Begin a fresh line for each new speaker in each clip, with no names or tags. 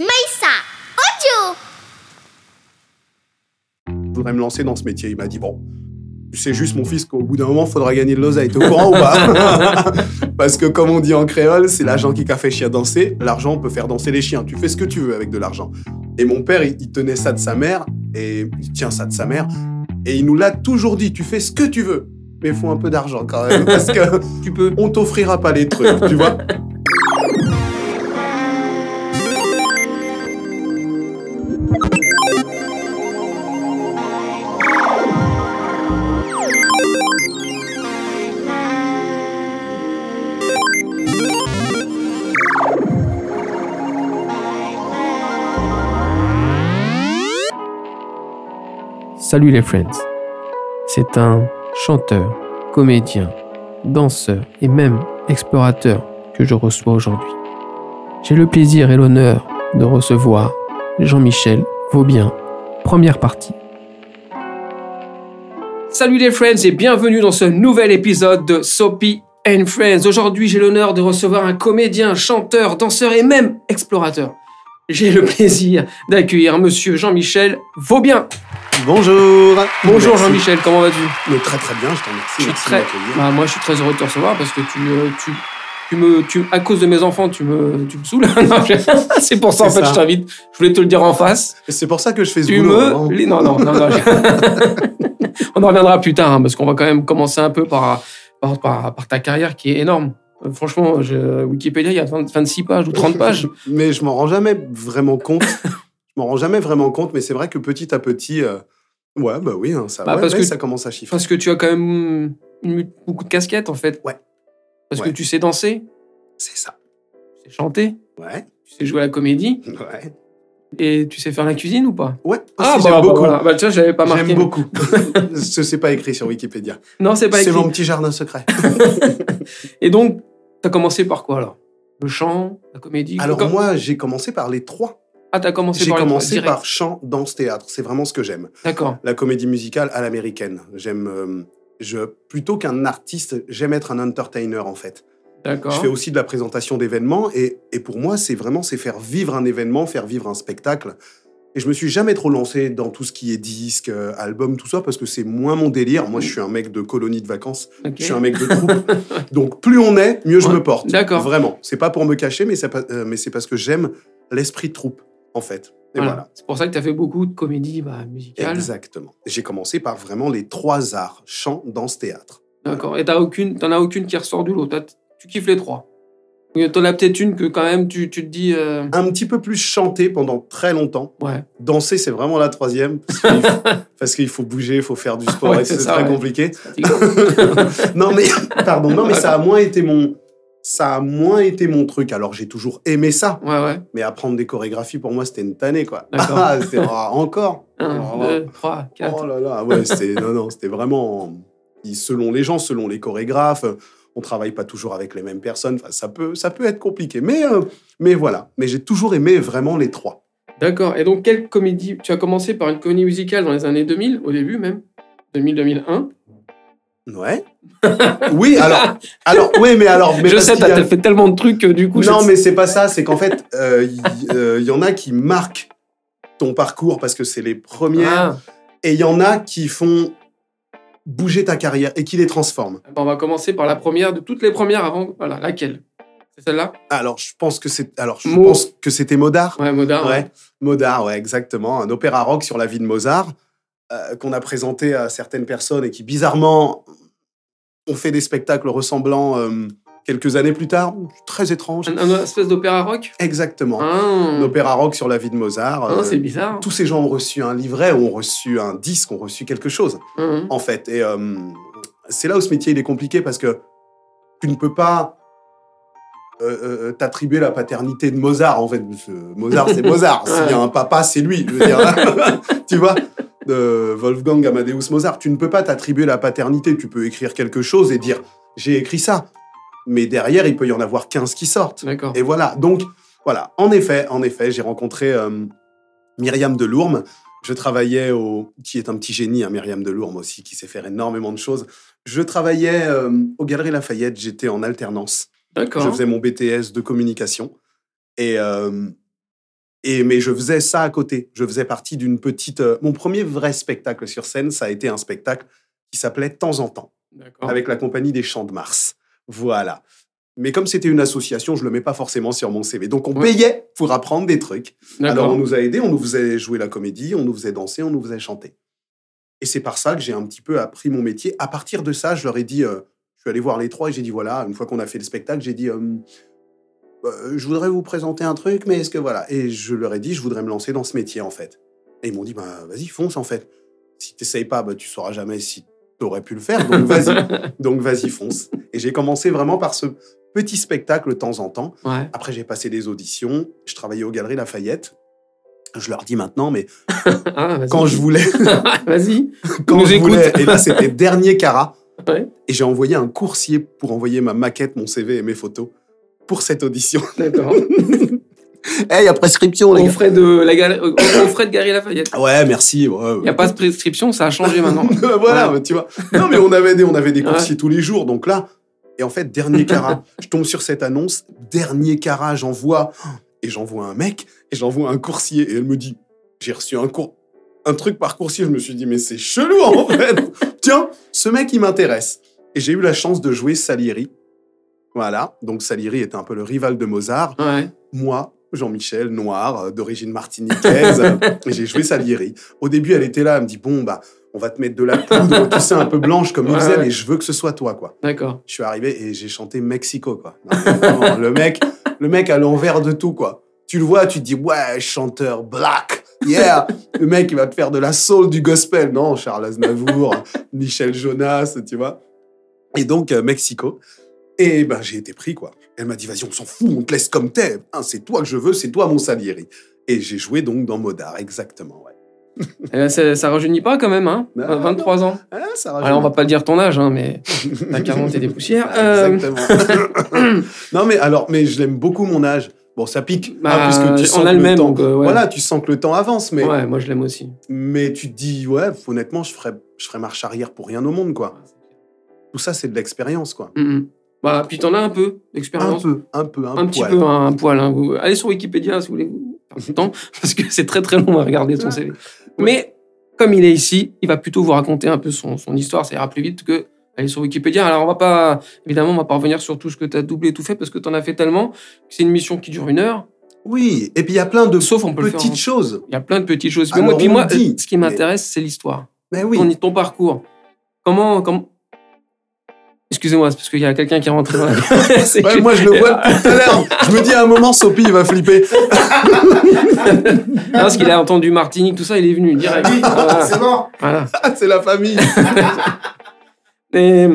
Maïssa, audio
Je voudrais me lancer dans ce métier. Il m'a dit Bon, tu sais juste, mon fils, qu'au bout d'un moment, il faudra gagner de l'oseille. T'es au courant ou pas Parce que, comme on dit en créole, c'est l'argent qui qu'a fait chien danser. L'argent peut faire danser les chiens. Tu fais ce que tu veux avec de l'argent. Et mon père, il, il tenait ça de sa mère, et il tient ça de sa mère. Et il nous l'a toujours dit Tu fais ce que tu veux, mais il faut un peu d'argent quand même. Parce que
Tu peux.
on t'offrira pas les trucs, tu vois
Salut les friends. C'est un chanteur, comédien, danseur et même explorateur que je reçois aujourd'hui. J'ai le plaisir et l'honneur de recevoir Jean-Michel Vaubien, première partie. Salut les friends et bienvenue dans ce nouvel épisode de Soapy and Friends. Aujourd'hui, j'ai l'honneur de recevoir un comédien, chanteur, danseur et même explorateur. J'ai le plaisir d'accueillir monsieur Jean-Michel Vaubien.
Bonjour
Bonjour. Jean-Michel, comment vas-tu?
Très très bien, je t'en remercie.
Je suis
Merci
très, bah, moi je suis très heureux de te recevoir parce que tu, euh, tu, tu me, tu, à cause de mes enfants, tu me, tu me saoules. C'est pour ça en fait
ça.
je t'invite. Je voulais te le dire en face.
C'est pour ça que je fais ce
Tu
boulot.
me, les- non non non. non. On en reviendra plus tard hein, parce qu'on va quand même commencer un peu par, par, par, par ta carrière qui est énorme. Euh, Franchement, je- Wikipédia, il y a 20 26 pages ou 30 pages.
Mais je m'en rends jamais vraiment compte. Je m'en rends jamais vraiment compte, mais c'est vrai que petit à petit, euh, ouais, bah oui, hein, ça,
Bah,
ouais,
parce
ouais,
que-
ça commence à chiffrer.
Parce que tu as quand même beaucoup de casquettes en fait.
Ouais.
Parce
Ouais.
que tu sais danser,
C'est ça.
tu sais chanter,
Ouais,
tu sais jouer à la comédie
ouais.
et tu sais faire la cuisine ou pas?
Ouais,
Ah,
aussi,
bah, bah,
beaucoup.
voilà. Bah, tu vois, j'avais pas marqué.
J'aime beaucoup. Ce c'est pas écrit sur Wikipédia.
Non, c'est pas
C'est
écrit.
mon petit jardin secret.
Et donc, t'as commencé par quoi alors? Le chant, la comédie
Alors
Comme-
moi, j'ai commencé par les trois.
Ah, t'as commencé
J'ai
par
commencé
direct.
par chant, danse, théâtre. C'est vraiment ce que j'aime.
D'accord.
La comédie musicale à l'américaine. J'aime, euh, je plutôt qu'un artiste, j'aime être un entertainer en fait.
D'accord.
Je fais aussi de la présentation d'événements et, et pour moi, c'est vraiment c'est faire vivre un événement, faire vivre un spectacle. Et je me suis jamais trop lancé dans tout ce qui est disque, euh, album, tout ça, parce que c'est moins mon délire. Moi, je suis un mec de colonie de vacances. Je suis un mec de troupe. Donc, plus on est, mieux je me porte.
d'accord.
Vraiment. C'est pas pour me cacher, mais pas- euh, mais c'est parce que j'aime l'esprit de troupe, en fait. Et
Voilà.
voilà.
C'est pour ça que t'as fait beaucoup de comédies bah, musicales.
Exactement. J'ai commencé par vraiment les trois arts chant, danse, théâtre.
D'accord. Et t'as aucune, t'en as aucune qui ressort du lot. Tu kiffes les trois. T'en as peut-être une que quand même tu, tu te dis. euh,
Un petit peu plus chanté pendant très longtemps.
Ouais.
Danser, c'est vraiment la troisième. Parce qu'il faut, bouger, il faut faire du sport,
Ouais,
et
c'est
très
ouais.
compliqué. non mais, pardon, non mais ça a moins été mon, ça a moins été mon truc. Alors j'ai toujours aimé ça,
ouais, ouais.
mais apprendre des chorégraphies pour moi c'était une tannée quoi. Ah, ah, encore.
Un,
Oh,
deux, trois, quatre.
Oh là là, ouais, c'était non non, c'était vraiment selon les gens, selon les chorégraphes. On travaille pas toujours avec les mêmes personnes. Enfin, ça peut, ça peut être compliqué. Mais, euh, mais voilà. Mais j'ai toujours aimé vraiment les trois.
D'accord. Et donc, quelle comédie Tu as commencé par une comédie musicale dans les années 2000, au début même? 2000-2001.
Ouais. oui, alors, alors, oui, mais alors, mais
Je sais,
y a-
t'as fait tellement de trucs que du coup.
non,
je-
mais c'est pas ça. C'est qu'en fait, euh, il euh, il y, en a qui marquent ton parcours parce que c'est les premières,
Ah,
et il y en a qui font bouger ta carrière et qui les transforment.
bon, on va commencer par la première de toutes les premières avant. Voilà, laquelle? C'est celle-là?
Alors, je pense que c'est, alors, je
Mo-
pense que c'était Modard.
Ouais, Modard.
Ouais, Modard, ouais, exactement. Un opéra rock sur la vie de Mozart euh, qu'on a présenté à certaines personnes et qui, bizarrement, ont fait des spectacles ressemblants euh, quelques années plus tard. Très étrange.
Un, un espèce d'opéra rock?
Exactement.
Ah,
Un opéra rock sur la vie de Mozart.
Ah,
euh,
c'est bizarre.
tous ces gens ont reçu un livret, ont reçu un disque, ont reçu quelque chose,
Hum,
en fait. Et c'est là où ce métier il est compliqué parce que tu ne peux pas euh, euh, t'attribuer la paternité de Mozart. En fait, Mozart, c'est Mozart. S'il y a un papa, c'est lui. Je veux dire, tu vois? De Wolfgang Amadeus Mozart. Tu ne peux pas t'attribuer la paternité. Tu peux écrire quelque chose et dire j'ai écrit ça. Mais derrière, il peut y en avoir 15 qui sortent.
D'accord.
Et voilà. Donc, voilà. En effet, en effet, j'ai rencontré euh, Myriam Delourme. Je travaillais au. qui est un petit génie, hein, Myriam Delourme aussi, qui sait faire énormément de choses. Je travaillais euh, aux Galeries Lafayette. J'étais en alternance.
D'accord.
Je faisais mon BTS de communication. Et, euh, Et mais je faisais ça à côté. Je faisais partie d'une petite. euh, mon premier vrai spectacle sur scène, ça a été un spectacle qui s'appelait Temps en temps, avec la compagnie des Champs de Mars. Voilà. Mais comme c'était une association, je le mets pas forcément sur mon CV. Donc on
Ouais.
payait pour apprendre des trucs. Alors on nous a aidés, on nous faisait jouer la comédie, on nous faisait danser, on nous faisait chanter. Et c'est par ça que j'ai un petit peu appris mon métier. À partir de ça, je leur ai dit, euh, je suis allé voir les trois et j'ai dit voilà, une fois qu'on a fait le spectacle, j'ai dit euh, Euh, je voudrais vous présenter un truc, mais est-ce que voilà Et je leur ai dit, je voudrais me lancer dans ce métier en fait. Et ils m'ont dit bah vas-y fonce en fait. Si t'essayes pas, bah, tu sauras jamais si t'aurais pu le faire. Donc vas-y, donc vas-y fonce. Et j'ai commencé vraiment par ce petit spectacle de temps en temps.
Ouais.
Après, j'ai passé des auditions. Je travaillais aux Galeries Lafayette. Je leur dis maintenant, mais
Ah,
quand je voulais,
Vas-y.
quand
nous
je
écoute.
voulais, et là c'était dernier
Ouais.
et j'ai envoyé un coursier pour envoyer ma maquette, mon CV et mes photos pour cette audition.
D'accord.
Eh, il y a prescription,
Au frais de la gal- au frais de Gary Lafayette.
Ouais, merci. ouais,
Il n'y a pas de prescription, ça a changé maintenant.
voilà,
Voilà.
mais tu vois. Non, mais on avait des, on avait des
Ouais.
coursiers tous les jours, donc là. Et en fait, dernier carat, je tombe sur cette annonce, dernier carat, j'envoie, et j'envoie un mec, et j'envoie un coursier, et elle me dit, j'ai reçu un cour, un truc par coursier, je me suis dit, mais c'est chelou en fait. Tiens, ce mec, il m'intéresse. Et j'ai eu la chance de jouer Salieri. Voilà, donc Salieri était un peu le rival de Mozart.
Ouais.
Moi, Jean-Michel, noir, euh, d'origine martiniquaise, j'ai joué Salieri. Au début, elle était là, elle me dit Bon, bah, on va te mettre de la poudre, tout ça un peu blanche comme il
Ouais,
faisait,
ouais.
mais je veux que ce soit toi, quoi.
D'accord.
Je suis arrivé et j'ai chanté Mexico, quoi. Non, le mec, le mec à l'envers de tout, quoi. Tu le vois, tu te dis Ouais, chanteur black, yeah. Le mec, il va te faire de la soul, du gospel. Non, Charles Aznavour, Michel Jonas, tu vois. Et donc, euh, Mexico. Et ben, j'ai été pris, quoi. Elle m'a dit, vas-y, on s'en fout, on te laisse comme t'es. Hein, c'est toi que je veux, c'est toi mon Salieri. Et j'ai joué donc dans Modard, exactement, ouais.
Eh ben, ça, ça rajeunit pas quand même, hein
Non,
23 ans.
Ah, ça
Alors, on va pas le dire ton âge, hein, mais t'as 40 et des poussières. Euh,
Exactement. non, mais alors, mais je l'aime beaucoup mon âge. Bon, ça pique,
Bah,
hein, puisque tu
on
sens
a
que
le même,
temps,
donc, euh, ouais.
voilà, tu sens que le temps avance, mais,
Ouais, moi je l'aime aussi.
mais tu te dis, ouais, honnêtement, je ferais, je ferais marche arrière pour rien au monde, quoi. Tout ça, c'est de l'expérience, quoi.
Bah, puis t'en as un peu
Un
d'expérience.
peu, un peu, un,
Un petit
poil.
peu, un poil. hein. Vous- Allez sur Wikipédia si vous voulez faire du temps, parce que c'est très très long à regarder ton CV. Mais comme il est ici, il va plutôt vous raconter un peu son, son histoire. Ça ira plus vite que aller sur Wikipédia. Alors on va pas, évidemment, on va pas revenir sur tout ce que tu as doublé et tout fait, parce que tu en as fait tellement. que C'est une mission qui dure une heure.
Oui, et puis il y a plein de
Sauf on peut le faire.
petites
en-
choses.
Il y a plein de petites choses. Mais moi, puis
on
moi,
le dit,
euh, ce qui
mais-
m'intéresse, c'est l'histoire.
Mais oui.
Ton, ton parcours. Comment, comment... Excusez-moi, c'est parce qu'il y a quelqu'un qui est rentré dans la... C'est
Ouais,
que-
moi, je le vois depuis tout à l'heure. Je me dis à un moment, Sophie, il va flipper.
Non, parce qu'il a entendu Martinique, tout ça, il est venu direct. Voilà.
C'est bon.
Voilà.
Ah, c'est la famille.
Et,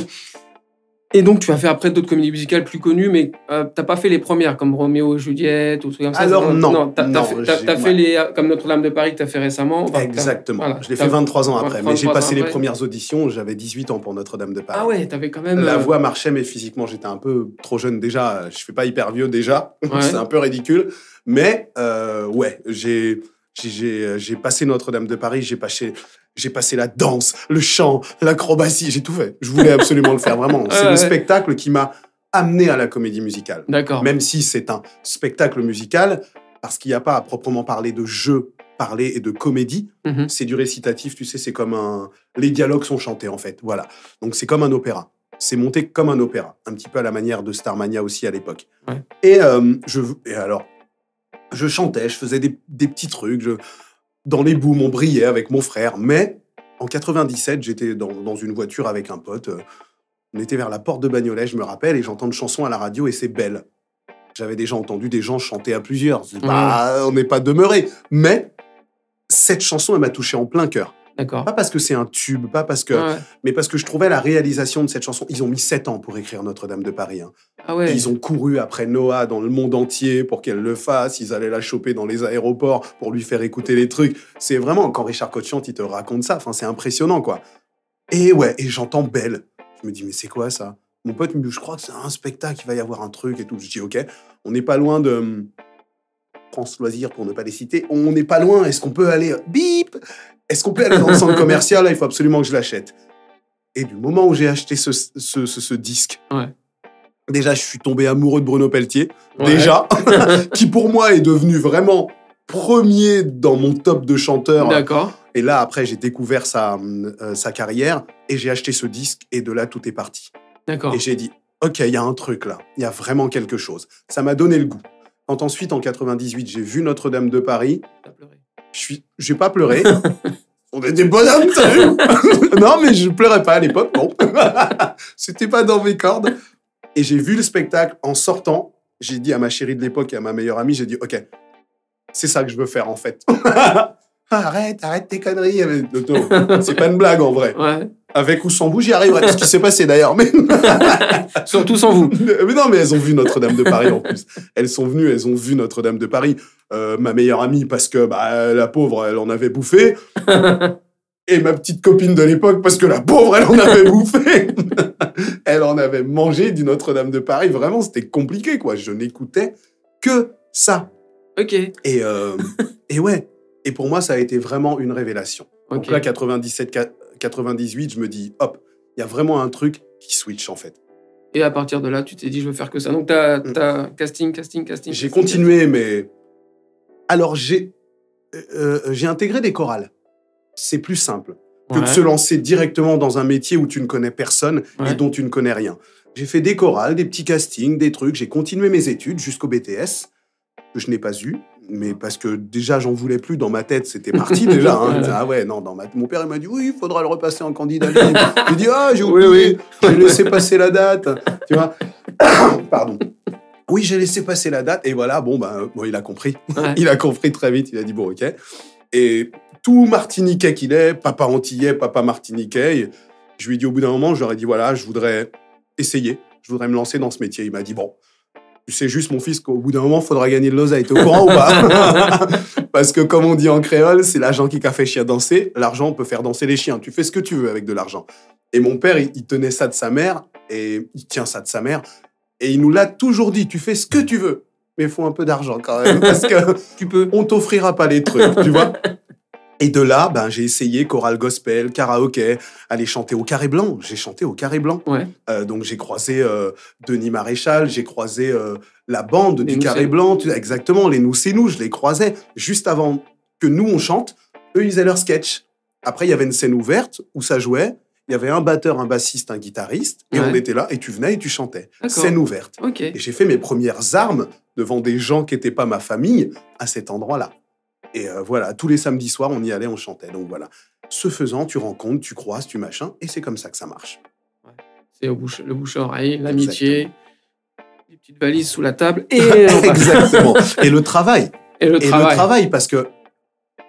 et donc, tu as fait après d'autres comédies musicales plus connues, mais euh, t'as pas fait les premières comme Roméo et Juliette ou trucs comme ça.
Alors, non.
t'as,
Non,
fait, t'as- fait
ouais.
les euh, comme Notre-Dame de Paris que t'as fait récemment. Enfin,
Exactement.
voilà.
je l'ai fait 23 ans après, mais j'ai
23
passé les premières auditions. J'avais 18 ans pour Notre-Dame de Paris.
Ah ouais, t'avais quand même.
La
euh,
voix marchait, mais physiquement, j'étais un peu trop jeune déjà. Je fais pas hyper vieux déjà.
Ouais.
c'est un peu ridicule. Mais euh, ouais, j'ai j'ai- j'ai passé Notre-Dame de Paris. J'ai passé la danse, le chant, l'acrobatie. J'ai tout fait. Je voulais absolument le faire vraiment. C'est
Ouais,
le
ouais.
spectacle qui m'a amené à la comédie musicale.
D'accord.
Même si c'est un spectacle musical, parce qu'il n'y a pas à proprement parler de jeu parler et de comédie,
Mhm.
c'est du récitatif, tu sais, c'est comme un... Les dialogues sont chantés, en fait, voilà. Donc c'est comme un opéra. C'est monté comme un opéra, un petit peu à la manière de Starmania aussi à l'époque.
Ouais.
Et, euh, je... et alors, je chantais, je faisais des, des petits trucs, je... dans les booms, on brillait avec mon frère, mais en 97, j'étais dans, dans une voiture avec un pote, euh, on était vers la porte de Bagnolet, je me rappelle, et j'entends une chanson à la radio et c'est belle. J'avais déjà entendu des gens chanter à plusieurs. C'est pas- on n'est pas demeuré. Mais cette chanson, elle m'a touché en plein cœur.
D'accord.
Pas parce que c'est un tube, pas parce que,
Ouais.
mais parce que je trouvais la réalisation de cette chanson. Ils ont mis sept ans pour écrire Notre-Dame de Paris. hein.
Ah ouais.
Ils ont couru après Noah dans le monde entier pour qu'elle le fasse. Ils allaient la choper dans les aéroports pour lui faire écouter les trucs. C'est vraiment, quand Richard Cotte chante, il te raconte ça. Enfin, c'est impressionnant, quoi. Et ouais, et j'entends Belle. Je me dis, mais c'est quoi ça? Mon pote me dit, je crois que c'est un spectacle, il va y avoir un truc et tout. Je dis, ok, on n'est pas loin de hum, France Loisirs, pour ne pas les citer. On n'est pas loin. Est-ce qu'on peut aller bip? Est-ce qu'on peut aller dans le centre commercial? Là, il faut absolument que je l'achète. Et du moment où j'ai acheté ce, ce, ce- ce disque,
Ouais.
déjà, je suis tombé amoureux de Bruno Pelletier.
Ouais.
Déjà, qui pour moi est devenu vraiment premier dans mon top de chanteurs.
D'accord.
Et là, après, j'ai découvert sa, euh, sa carrière et j'ai acheté ce disque et de là, tout est parti.
D'accord.
Et j'ai dit, OK, il y a un truc là, il y a vraiment quelque chose. Ça m'a donné le goût. Quand ensuite, en 98, j'ai vu Notre-Dame de Paris. Je suis, j'ai pas pleuré. On est des bonhommes, t'as vu Non, mais je pleurais pas à l'époque, bon. C'était pas dans mes cordes. Et j'ai vu le spectacle en sortant. J'ai dit à ma chérie de l'époque et à ma meilleure amie, j'ai dit, OK, c'est ça que je veux faire en fait. arrête, arrête tes conneries. C'est pas une blague en vrai.
Ouais.
Avec ou sans vous, j'y arriverai. Ce qui s'est passé d'ailleurs. Mais...
Surtout sans vous.
mais non, mais elles ont vu Notre-Dame de Paris en plus. Elles sont venues, elles ont vu Notre-Dame de Paris. Euh, ma meilleure amie, parce que bah, la pauvre, elle en avait bouffé. Et ma petite copine de l'époque, parce que la pauvre, elle en avait bouffé. elle en avait mangé du Notre-Dame de Paris. Vraiment, c'était compliqué, quoi. Je n'écoutais que ça.
Ok.
Et, euh, et ouais. Et pour moi, ça a été vraiment une révélation. Donc
Ok.
là, 97, 98, je me dis, hop, il y a vraiment un truc qui switch, en fait.
Et à partir de là, tu t'es dit, je veux faire que ça. Donc, t'as
Mm.
as casting, casting, casting.
J'ai continué, mais. Alors, j'ai euh, euh, j'ai intégré des chorales. C'est plus simple que de se lancer directement dans un métier où tu ne connais personne
Ouais.
et dont tu ne connais rien. J'ai fait des chorales, des petits castings, des trucs. J'ai continué mes études jusqu'au BTS, que je n'ai pas eu. Mais parce que déjà, j'en voulais plus dans ma tête, c'était parti déjà. hein. Ah ouais, non, dans ma... mon père il m'a dit oui, il faudra le repasser en candidat. libre. J'ai dit ah, j'ai
Oui,
oublié, j'ai laissé passer la date, tu vois. Pardon. Oui, j'ai laissé passer la date et voilà, bon ben, bon, il a compris.
Ouais.
Il a compris très vite, il a dit bon, ok. Et tout Martiniquais qu'il est, papa antillais, papa Martiniquais, je lui ai dit au bout d'un moment, ai dit voilà, je voudrais essayer, je voudrais me lancer dans ce métier. Il m'a dit bon, tu sais juste mon fils qu'au bout d'un moment, il faudra gagner de l'oseille. T'es au courant ou pas Parce que comme on dit en créole, c'est l'argent qui qu'a fait chien danser. L'argent peut faire danser les chiens. Tu fais ce que tu veux avec de l'argent. Et mon père, il, il tenait ça de sa mère et il tient ça de sa mère. Et il nous l'a toujours dit, tu fais ce que tu veux, mais il faut un peu d'argent quand même, parce que
Tu peux.
on t'offrira pas les trucs, tu vois. Et de là, ben, j'ai essayé chorale gospel, karaoké, aller chanter au Carré Blanc. J'ai chanté au Carré Blanc.
Ouais.
Euh, donc j'ai croisé euh, Denis Maréchal, j'ai croisé euh, la bande
Les
du Carré Blanc, tu- exactement, les Nous c'est nous, je les croisais juste avant que nous on chante. Eux ils faisaient leur sketch. Après il y avait une scène ouverte où ça jouait. Il y avait un batteur, un bassiste, un guitariste, et
Ouais.
on était là et tu venais et tu chantais. Scène ouverte. Et j'ai fait mes premières armes devant des gens qui n'étaient pas ma famille à cet endroit-là. Et euh, voilà, tous les samedis soirs, on y allait, on chantait. Donc voilà. Ce faisant, tu rencontres, tu croises, tu machin, et c'est comme ça que ça marche.
C'est bouche, le bouche à oreille, l'amitié, les petites valises sous la table et.
Exactement. Et le travail.
et le
et
travail.
le travail, parce que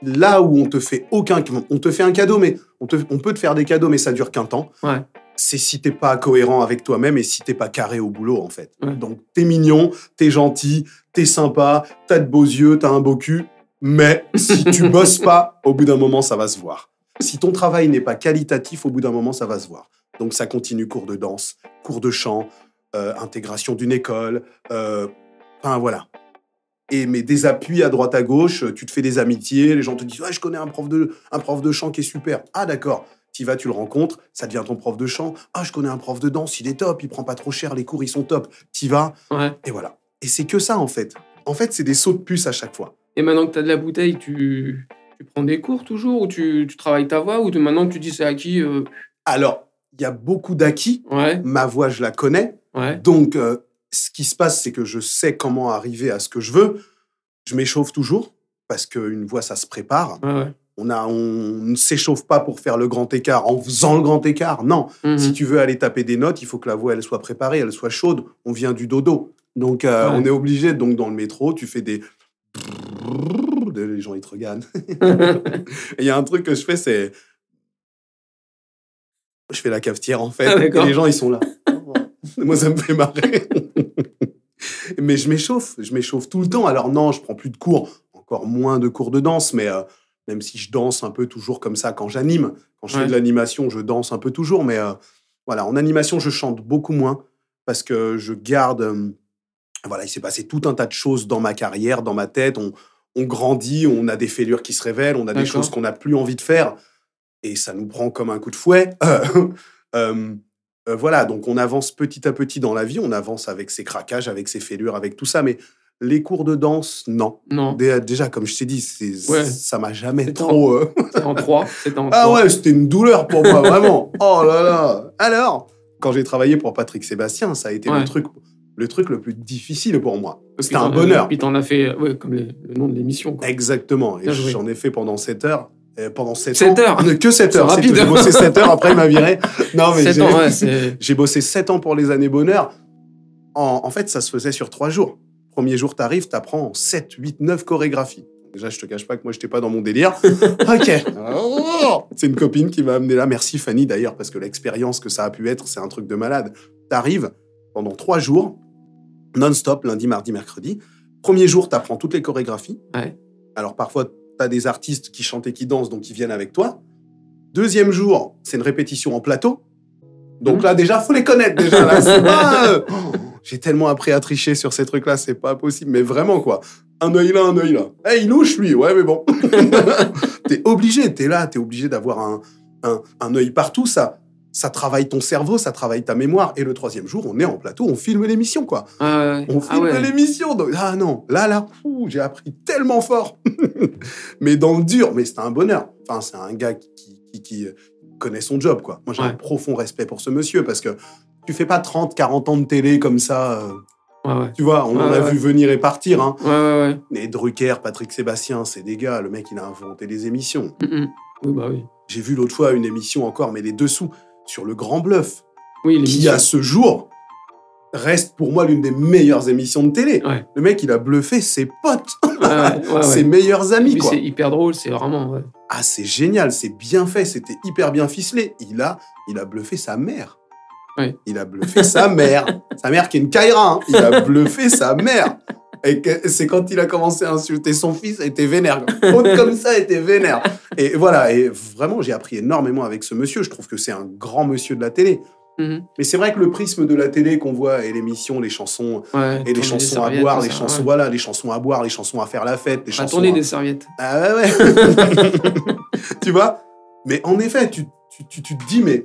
là où on te fait aucun, on te fait un cadeau, mais on, te- on peut te faire des cadeaux, mais ça dure qu'un temps.
Ouais.
C'est si t'es pas cohérent avec toi-même et si t'es pas carré au boulot, en fait.
Ouais.
Donc, t'es mignon, t'es gentil, t'es sympa, t'as de beaux yeux, t'as un beau cul, mais si tu bosses pas, au bout d'un moment, ça va se voir. Si ton travail n'est pas qualitatif, au bout d'un moment, ça va se voir. Donc, ça continue cours de danse, cours de chant, euh, intégration d'une école, euh, enfin, voilà. Et mais des appuis à droite à gauche, tu te fais des amitiés, les gens te disent ouais, je connais un prof de un prof de chant qui est super. Ah d'accord. Tu vas, tu le rencontres, ça devient ton prof de chant. Ah, je connais un prof de danse, il est top, il prend pas trop cher, les cours ils sont top. Tu vas
Ouais.
et voilà. Et c'est que ça en fait. En fait, c'est des sauts de puce à chaque fois.
Et maintenant que tu as de la bouteille, tu, tu prends des cours toujours ou tu, tu travailles ta voix ou maintenant que tu dis c'est acquis euh,
Alors, il y a beaucoup d'acquis.
Ouais,
Ma voix, je la connais.
ouais.
Donc, euh, ce qui se passe, c'est que je sais comment arriver à ce que je veux. Je m'échauffe toujours parce qu'une voix, ça se prépare.
ouais.
On, a, on ne s'échauffe pas pour faire le grand écart en faisant le grand écart. Non,
Mhm.
si tu veux aller taper des notes, il faut que la voix elle soit préparée, elle soit chaude. On vient du dodo. Donc euh, on est obligé, donc dans le métro, tu fais des... Les gens, ils te regardent. Il y a un truc que je fais, c'est... Je fais la cafetière, en fait.
Ah,
et les gens, ils sont là. Moi, ça me fait marrer. mais je m'échauffe. Je m'échauffe tout le temps. Alors non, je prends plus de cours. Encore moins de cours de danse, mais... euh, même si je danse un peu toujours comme ça quand j'anime. Quand je
Ouais.
fais de l'animation, je danse un peu toujours, mais euh, voilà, en animation, je chante beaucoup moins parce que je garde. euh, voilà, il s'est passé tout un tas de choses dans ma carrière, dans ma tête. On, on grandit, on a des fêlures qui se révèlent, on a des choses qu'on n'a plus envie de faire et ça nous prend comme un coup de fouet. Euh, euh, voilà, donc on avance petit à petit dans la vie, on avance avec ses craquages, avec ses fêlures, avec tout ça, mais Les cours de danse, non.
Non,
Dé- Déjà, comme je t'ai dit,
Ouais.
ça m'a jamais trop. euh,
en 3. C'était en
Ah
trois.
ouais, c'était une douleur pour moi, vraiment. Oh là là. Alors, quand j'ai travaillé pour Patrick Sébastien, ça a été
Ouais.
le truc, le truc le plus difficile pour moi. C'était un bonheur.
Puis t'en as fait, ouais, comme les- le nom de l'émission. quoi.
Exactement. Et j'en ai fait pendant 7 heures. Et pendant 7,
Sept
ans.
heures
Que 7
C'est
heures. J'ai bossé 7 heures, après il m'a viré. Non, mais
7
j'ai-
ans, ouais, c'est.
j'ai bossé 7 ans pour les années bonheur. En, en fait, ça se faisait sur 3 jours. Premier jour, t'arrives, t'apprends 7, 8, 9 chorégraphies. Déjà, je te cache pas que moi, j'étais pas dans mon délire. ok. C'est une copine qui m'a amené là. Merci Fanny d'ailleurs, parce que l'expérience que ça a pu être, c'est un truc de malade. T'arrives pendant 3 jours, non-stop, lundi, mardi, mercredi. Premier jour, t'apprends toutes les chorégraphies.
Ouais.
Alors parfois, t'as des artistes qui chantent et qui dansent, donc ils viennent avec toi. Deuxième jour, c'est une répétition en plateau. Donc
Mhm.
là, déjà, faut les connaître. Déjà, là, c'est pas, euh, oh, J'ai tellement appris à tricher sur ces trucs-là, c'est pas possible. Mais vraiment, quoi. Un œil là, un œil là. Eh, il louche, lui. Ouais, mais bon. t'es obligé, t'es là, t'es obligé d'avoir un, un, un œil partout. Ça, ça travaille ton cerveau, ça travaille ta mémoire. Et le troisième jour, on est en plateau, on filme l'émission, quoi.
Ah.
On
Ah
filme
ouais.
l'émission. donc- Ah non, là, là, j'ai appris tellement fort. mais dans le dur, mais c'était un bonheur. Enfin, c'est un gars qui, qui, qui, euh, connaît son job, quoi. Moi, j'ai un profond respect pour ce monsieur parce que tu fais pas 30, 40 ans de télé comme ça. euh,
ouais.
tu vois, on en
Ouais,
a
ouais.
vu venir et partir. Hein.
Ouais,
Drucker, Patrick Sébastien, c'est des gars. Le mec, il a inventé les émissions.
Mm, mm. Oui, bah oui.
J'ai vu l'autre fois une émission encore, mais les dessous, sur le Grand Bluff,
Oui,
qui à ce jour reste pour moi l'une des meilleures émissions de télé.
Ouais.
Le mec, il a bluffé ses potes,
Ouais, ouais,
ses meilleurs amis,
Puis
quoi.
c'est hyper drôle, c'est vraiment.
Ah, c'est génial, c'est bien fait, c'était hyper bien ficelé. Il a, il a bluffé sa mère. Il a bluffé sa mère. Sa mère qui est une Kaira. hein. Il a bluffé sa mère. Et c'est quand il a commencé à insulter son fils, il était vénère. Autre comme ça, il était vénère. Et voilà, et vraiment, j'ai appris énormément avec ce monsieur. Je trouve que c'est un grand monsieur de la télé.
Mhm.
Mais c'est vrai que le prisme de la télé qu'on voit et l'émission, les chansons
Ouais,
et les chansons à boire, les
ça,
chansons
ouais.
voilà, les chansons à boire, les chansons à faire la fête, les
À
chansons
tourner
à-
des serviettes.
ah ouais, ouais. tu vois? Mais en effet, tu, tu, tu, tu te dis, mais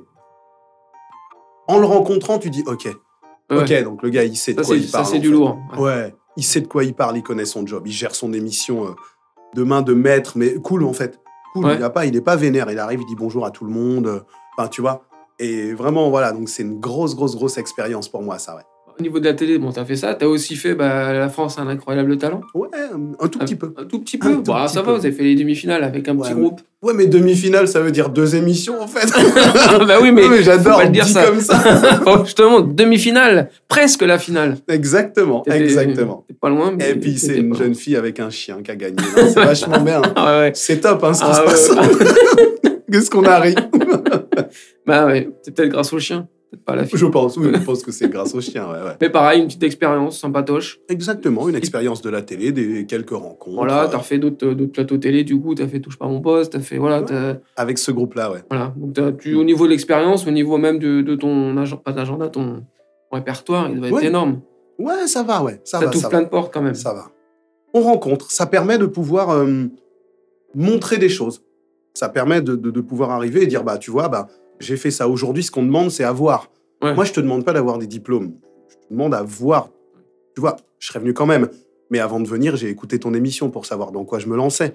en le rencontrant, tu dis, ok, ok, donc le gars, il sait de
Ça,
quoi
c'est
il
ça,
parle.
c'est
en
du
fait.
lourd. Ouais.
Il sait de quoi il parle, il connaît son job, il gère son émission euh, de main de maître, mais cool en fait. Cool,
Ouais.
il a pas, il est pas vénère, il arrive, il dit bonjour à tout le monde. euh, Enfin, tu vois. Et vraiment, voilà, donc c'est une grosse, grosse, grosse expérience pour moi, ça, ouais.
Au niveau de la télé, bon, t'as fait ça. T'as aussi fait bah, La France a un incroyable talent.
Ouais, un tout petit peu.
Un tout petit peu.
tout
Bah,
petit
ça
peu.
va, vous avez fait les demi-finales avec un
Ouais,
petit groupe.
Ouais, mais demi-finale, ça veut dire deux émissions, en fait.
bah oui, mais,
mais j'adore
le dire
dit
ça.
comme ça.
Bon, je te montre, demi-finale, presque la finale.
Exactement, exactement.
T'es pas loin. Mais
Et puis c'est une jeune fille avec un chien qui a gagné. C'est vachement bien.
Ah ouais.
C'est top hein, ce qui
Ah
se
ouais,
passe. Qu'est-ce qu'on a ri?
Bah ouais, c'est peut-être grâce au chien. Peut-être pas à la fille.
Je pense, oui, je pense que c'est grâce au chien. Ouais, ouais.
Mais pareil, une petite expérience sympatoche.
Exactement, une expérience de la télé, des quelques rencontres.
Voilà,
euh,
t'as refait d'autres d'autres plateaux télé, du coup, t'as fait Touche pas mon poste, t'as fait. Voilà,
Ouais. avec ce groupe-là, ouais.
voilà. Donc, t'as- tu, au niveau de l'expérience, au niveau même de, de ton agenda, pas d'agenda, ton répertoire, il doit être énorme.
Ouais, ça va, ouais. Ça
Ça
va, ça
plein
va.
de portes quand même.
Ça va. On rencontre, ça permet de pouvoir euh, montrer des choses. Ça permet de, de- de pouvoir arriver et dire, bah, tu vois, bah, j'ai fait ça aujourd'hui, ce qu'on demande, c'est avoir.
Ouais.
Moi, je te demande pas d'avoir des diplômes. Je te demande à voir. Tu vois, je serais venu quand même. Mais avant de venir, j'ai écouté ton émission pour savoir dans quoi je me lançais.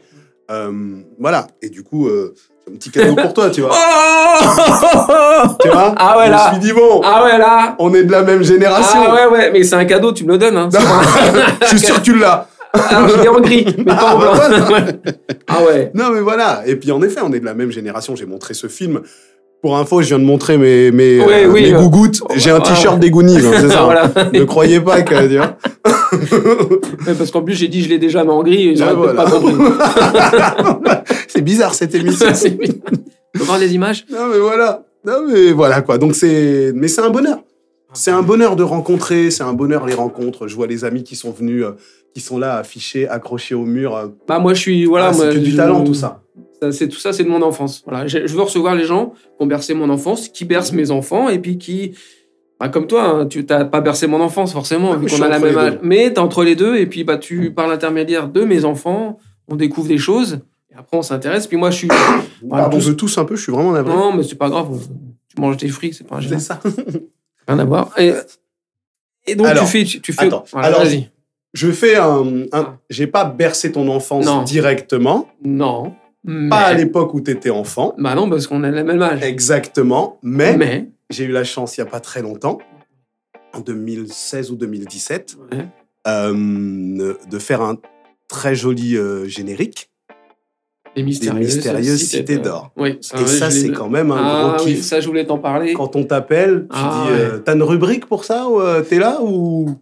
Euh, voilà. Et du coup, euh, un petit cadeau pour toi, tu vois.
Oh
tu vois
Ah ouais,
Je
là.
me suis dit, bon,
Ah ouais, là
on est de la même génération.
Ah ouais, ouais, mais c'est un cadeau, tu me le donnes. Hein.
Je suis sûr que tu l'as.
Alors, je l'ai en gris, mais pas
Ah,
en blanc.
bah voilà.
ah ouais.
Non, mais voilà. Et puis, en effet, on est de la même génération. J'ai montré ce film. Pour info, je viens de montrer mes, mes, euh,
oui,
mes
euh,
gougouttes. J'ai un t-shirt
ouais.
des Goonies, hein, c'est ça. hein.
voilà.
Ne croyez pas que, tu vois.
Ouais, parce qu'en plus, j'ai dit je l'ai déjà, mais en gris, pas compris.
voilà. c'est bizarre, cette émission.
Faut voir les images
non, mais voilà. Non, mais voilà, quoi. Donc, c'est, mais c'est un bonheur. C'est un bonheur de rencontrer, c'est un bonheur les rencontres. Je vois les amis qui sont venus, euh, qui sont là affichés, accrochés au mur.
Bah, moi, je suis. Voilà,
Ah, c'est que du talent, tout ça.
C'est tout ça, c'est de mon enfance. Voilà, je, je veux recevoir les gens qui ont bercé mon enfance, qui bercent mes enfants, et puis qui, bah, comme toi, hein, tu t'as pas bercé mon enfance forcément,
Ah,
vu qu'on a la même âge. Mais t'es entre les deux, et puis bah tu, par l'intermédiaire de mes enfants, on découvre des choses. Et après, on s'intéresse. Puis moi, je suis. Voilà,
Pardon,
tous-
je tousse un peu, je suis vraiment navré.
Non, mais c'est pas grave. on- Tu manges des fruits, c'est pas
C'est
grave.
ça.
Rien à voir. Et, et donc
Alors,
tu fais, tu, tu fais.
attends,
Voilà,
alors,
vas-y.
Je fais un. un-
Ah.
J'ai pas bercé ton enfance
Non.
directement.
Non. Mais...
Pas à l'époque où t'étais enfant.
Bah non, parce qu'on a le même âge.
Exactement. Mais,
Mais.
j'ai eu la chance il y a pas très longtemps, en 2016 ou 2017,
Ouais.
euh, de faire un très joli euh, générique.
Les mystérieuses,
mystérieuses cités d'or.
Oui,
Et ça, c'est quand même un
ah,
gros
oui,
kiff.
ça, je voulais t'en parler.
Quand on t'appelle, tu
Ah,
dis, euh, t'as une rubrique pour ça ou t'es là ou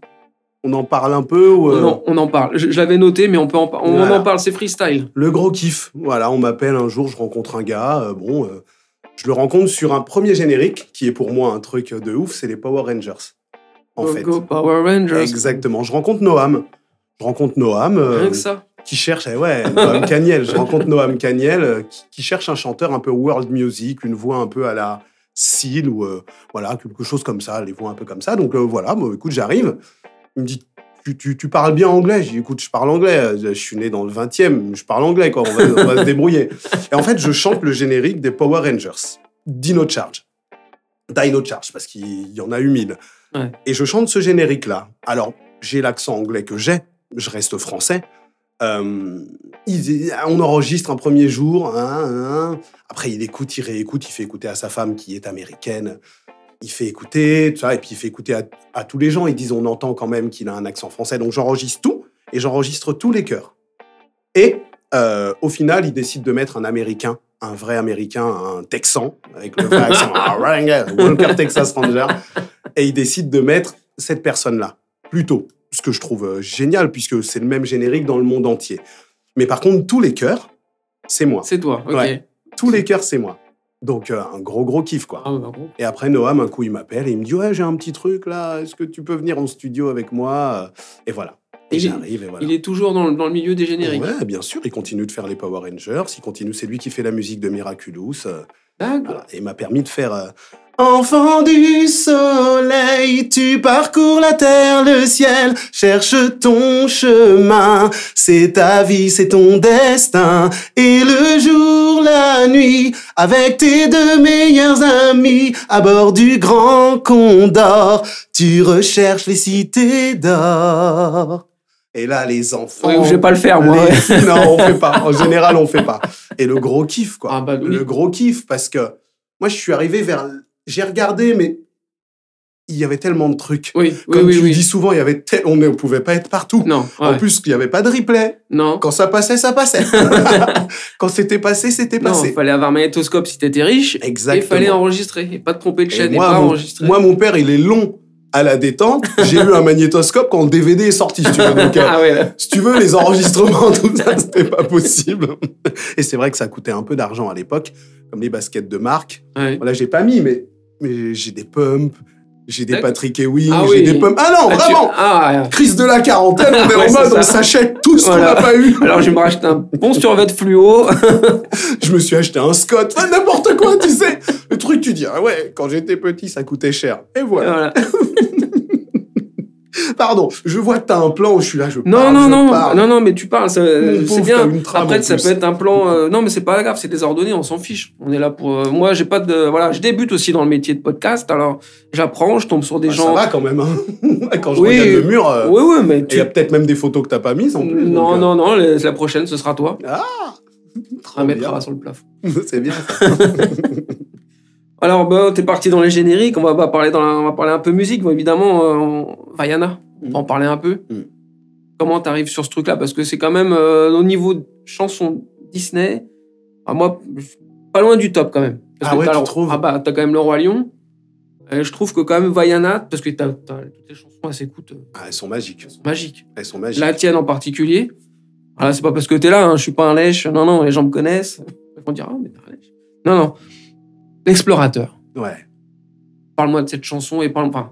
on en parle un peu ou, euh,
Non, on en parle. Je, je l'avais noté, mais on peut en, on
Voilà.
en parle. C'est freestyle.
Le gros kiff. Voilà, on m'appelle un jour, je rencontre un gars. euh, bon, euh, je le rencontre sur un premier générique qui est pour moi un truc de ouf, c'est les Power Rangers. En
Go,
fait.
go Power Rangers.
Exactement. Je rencontre Noam. Je rencontre Noam euh,
Rien que ça.
qui cherche, eh ouais, Noam Caniel. Je rencontre Noam Caniel euh, qui, qui cherche un chanteur un peu world music, une voix un peu à la Seal ou euh, voilà quelque chose comme ça, les voix un peu comme ça. Donc euh, voilà, bon, écoute, j'arrive. Il me dit. Tu, tu- tu parles bien anglais Je dis, écoute, je parle anglais. Je suis né dans le 20e, je parle anglais, quoi. On va, on va se débrouiller. Et en fait, je chante le générique des Power Rangers. Dino Charge. Dino Charge, parce qu'il y en a eu mille.
Ouais.
Et je chante ce générique-là. Alors, j'ai l'accent anglais que j'ai, je reste français. Euh, il- on enregistre un premier jour. hein, hein. Après, il écoute, il réécoute, il fait écouter à sa femme qui est américaine. Il fait écouter, tout ça, et puis il fait écouter à, à tous les gens. Ils disent, on entend quand même qu'il a un accent français. Donc j'enregistre tout, et j'enregistre tous les chœurs. Et euh, au final, il décide de mettre un Américain, un vrai Américain, un Texan, avec le vrai accent, Ah, Ranger, Walker Texas Ranger. Et il décide de mettre cette personne-là, plutôt. Ce que je trouve euh, génial, puisque c'est le même générique dans le monde entier. Mais par contre, tous les chœurs, c'est moi.
C'est toi. Ok.
Ouais. Tous les chœurs, c'est moi. Donc, euh, un gros, gros kiff, quoi.
Ah, bah.
Et après, Noam, un coup, il m'appelle et il me dit Ouais, j'ai un petit truc là, est-ce que tu peux venir en studio avec moi Et voilà. Et
est-
j'arrive et voilà.
Il est toujours dans, le- dans le milieu des génériques.
Ouais, bien sûr, il continue de faire les Power Rangers, il continue, c'est lui qui fait la musique de Miraculous. euh,
D'accord.
voilà. Et il m'a permis de faire. Enfant du soleil, tu parcours la terre, le ciel, cherche ton chemin. C'est ta vie, c'est ton destin. Et le jour, la nuit, avec tes deux meilleurs amis, à bord du grand condor, tu recherches les cités d'or. Et là, les enfants.
Ouais, je vais pas le faire, moi.
les- non, on fait pas. En général, on fait pas. Et le gros kiff, quoi.
Ah, bah oui.
Le gros kiff, parce que moi, je suis arrivé vers. J'ai regardé, mais il y avait tellement de trucs.
Oui,
Comme
oui.
tu
oui.
dis souvent, il y avait tel- on ne pouvait pas être partout.
Non,
En plus, il n'y avait pas de replay.
non.
Quand ça passait, ça passait. Quand c'était passé, c'était passé.
il fallait avoir un magnétoscope si t'étais riche.
Exactement.
il fallait enregistrer. Et pas te tromper de chaîne et,
moi,
pas
mon,
enregistrer.
moi, mon père, il est long à la détente. J'ai eu un magnétoscope quand le DVD est sorti, si tu veux. Donc, euh,
ah ouais,
si tu veux, les enregistrements, tout ça, c'était pas possible. Et c'est vrai que ça coûtait un peu d'argent à l'époque, comme les baskets de marque.
Ouais.
Voilà, j'ai pas mis, mais, mais j'ai des pumps, j'ai des. Patrick Ewing,
Ah
j'ai
oui.
des pumps. Ah non,
Ah, tu-
vraiment
Ah,
Crise de la quarantaine, on est
Ouais,
en mode, on s'achète tout ce
Voilà.
qu'on n'a pas eu.
alors je me racheter un bon survêt fluo.
Je me suis acheté un Scott, enfin, n'importe quoi, tu sais. Le truc, tu dis, ah ouais, quand j'étais petit, ça coûtait cher. Et voilà.
Voilà.
Pardon, je vois que t'as un plan où je suis là, je
Non,
parle,
non,
je
non,
parle.
non, non, mais tu parles, c'est bien. Après, ça peut être un plan. euh, non, mais c'est pas grave, c'est désordonné, on s'en fiche. On est là pour. euh, moi, j'ai pas de. Voilà, je débute aussi dans le métier de podcast, alors j'apprends, je tombe sur des
Bah,
gens.
Ça va quand même, hein. Quand je
Oui.
regarde le mur, euh,
Oui, oui, mais
il
tu.
y a peut-être même des photos que t'as pas mises en plus.
Non,
donc,
non, non, la la prochaine, ce sera toi.
trop
Un
bien.
sur le plafond.
C'est bien ça.
Alors, bah, t'es parti dans les génériques, on va pas parler, dans la- on va parler un peu musique, bon, évidemment. euh, on- Vaiana, on va en parler un peu.
Mm.
Comment t'arrives sur ce truc-là? Parce que c'est quand même, euh, au niveau de chanson Disney, ah, moi, pas loin du top quand même. Parce
Ah
que
ouais, tu
le-
trouves?
Ah bah, t'as quand même Le Roi Lion. Et je trouve que quand même Vaiana, parce que t'as, t'as- toutes les chansons, elles s'écoutent
Ah, elles sont magiques.
magiques.
Elles sont magiques.
La tienne en particulier. Voilà, c'est pas parce que t'es là, hein, je suis pas un lèche. Non, non, les gens me connaissent. Ils vont dire, ah, mais t'es un lèche. Non, non. L'explorateur.
Ouais.
Parle-moi de cette chanson et parle. Enfin,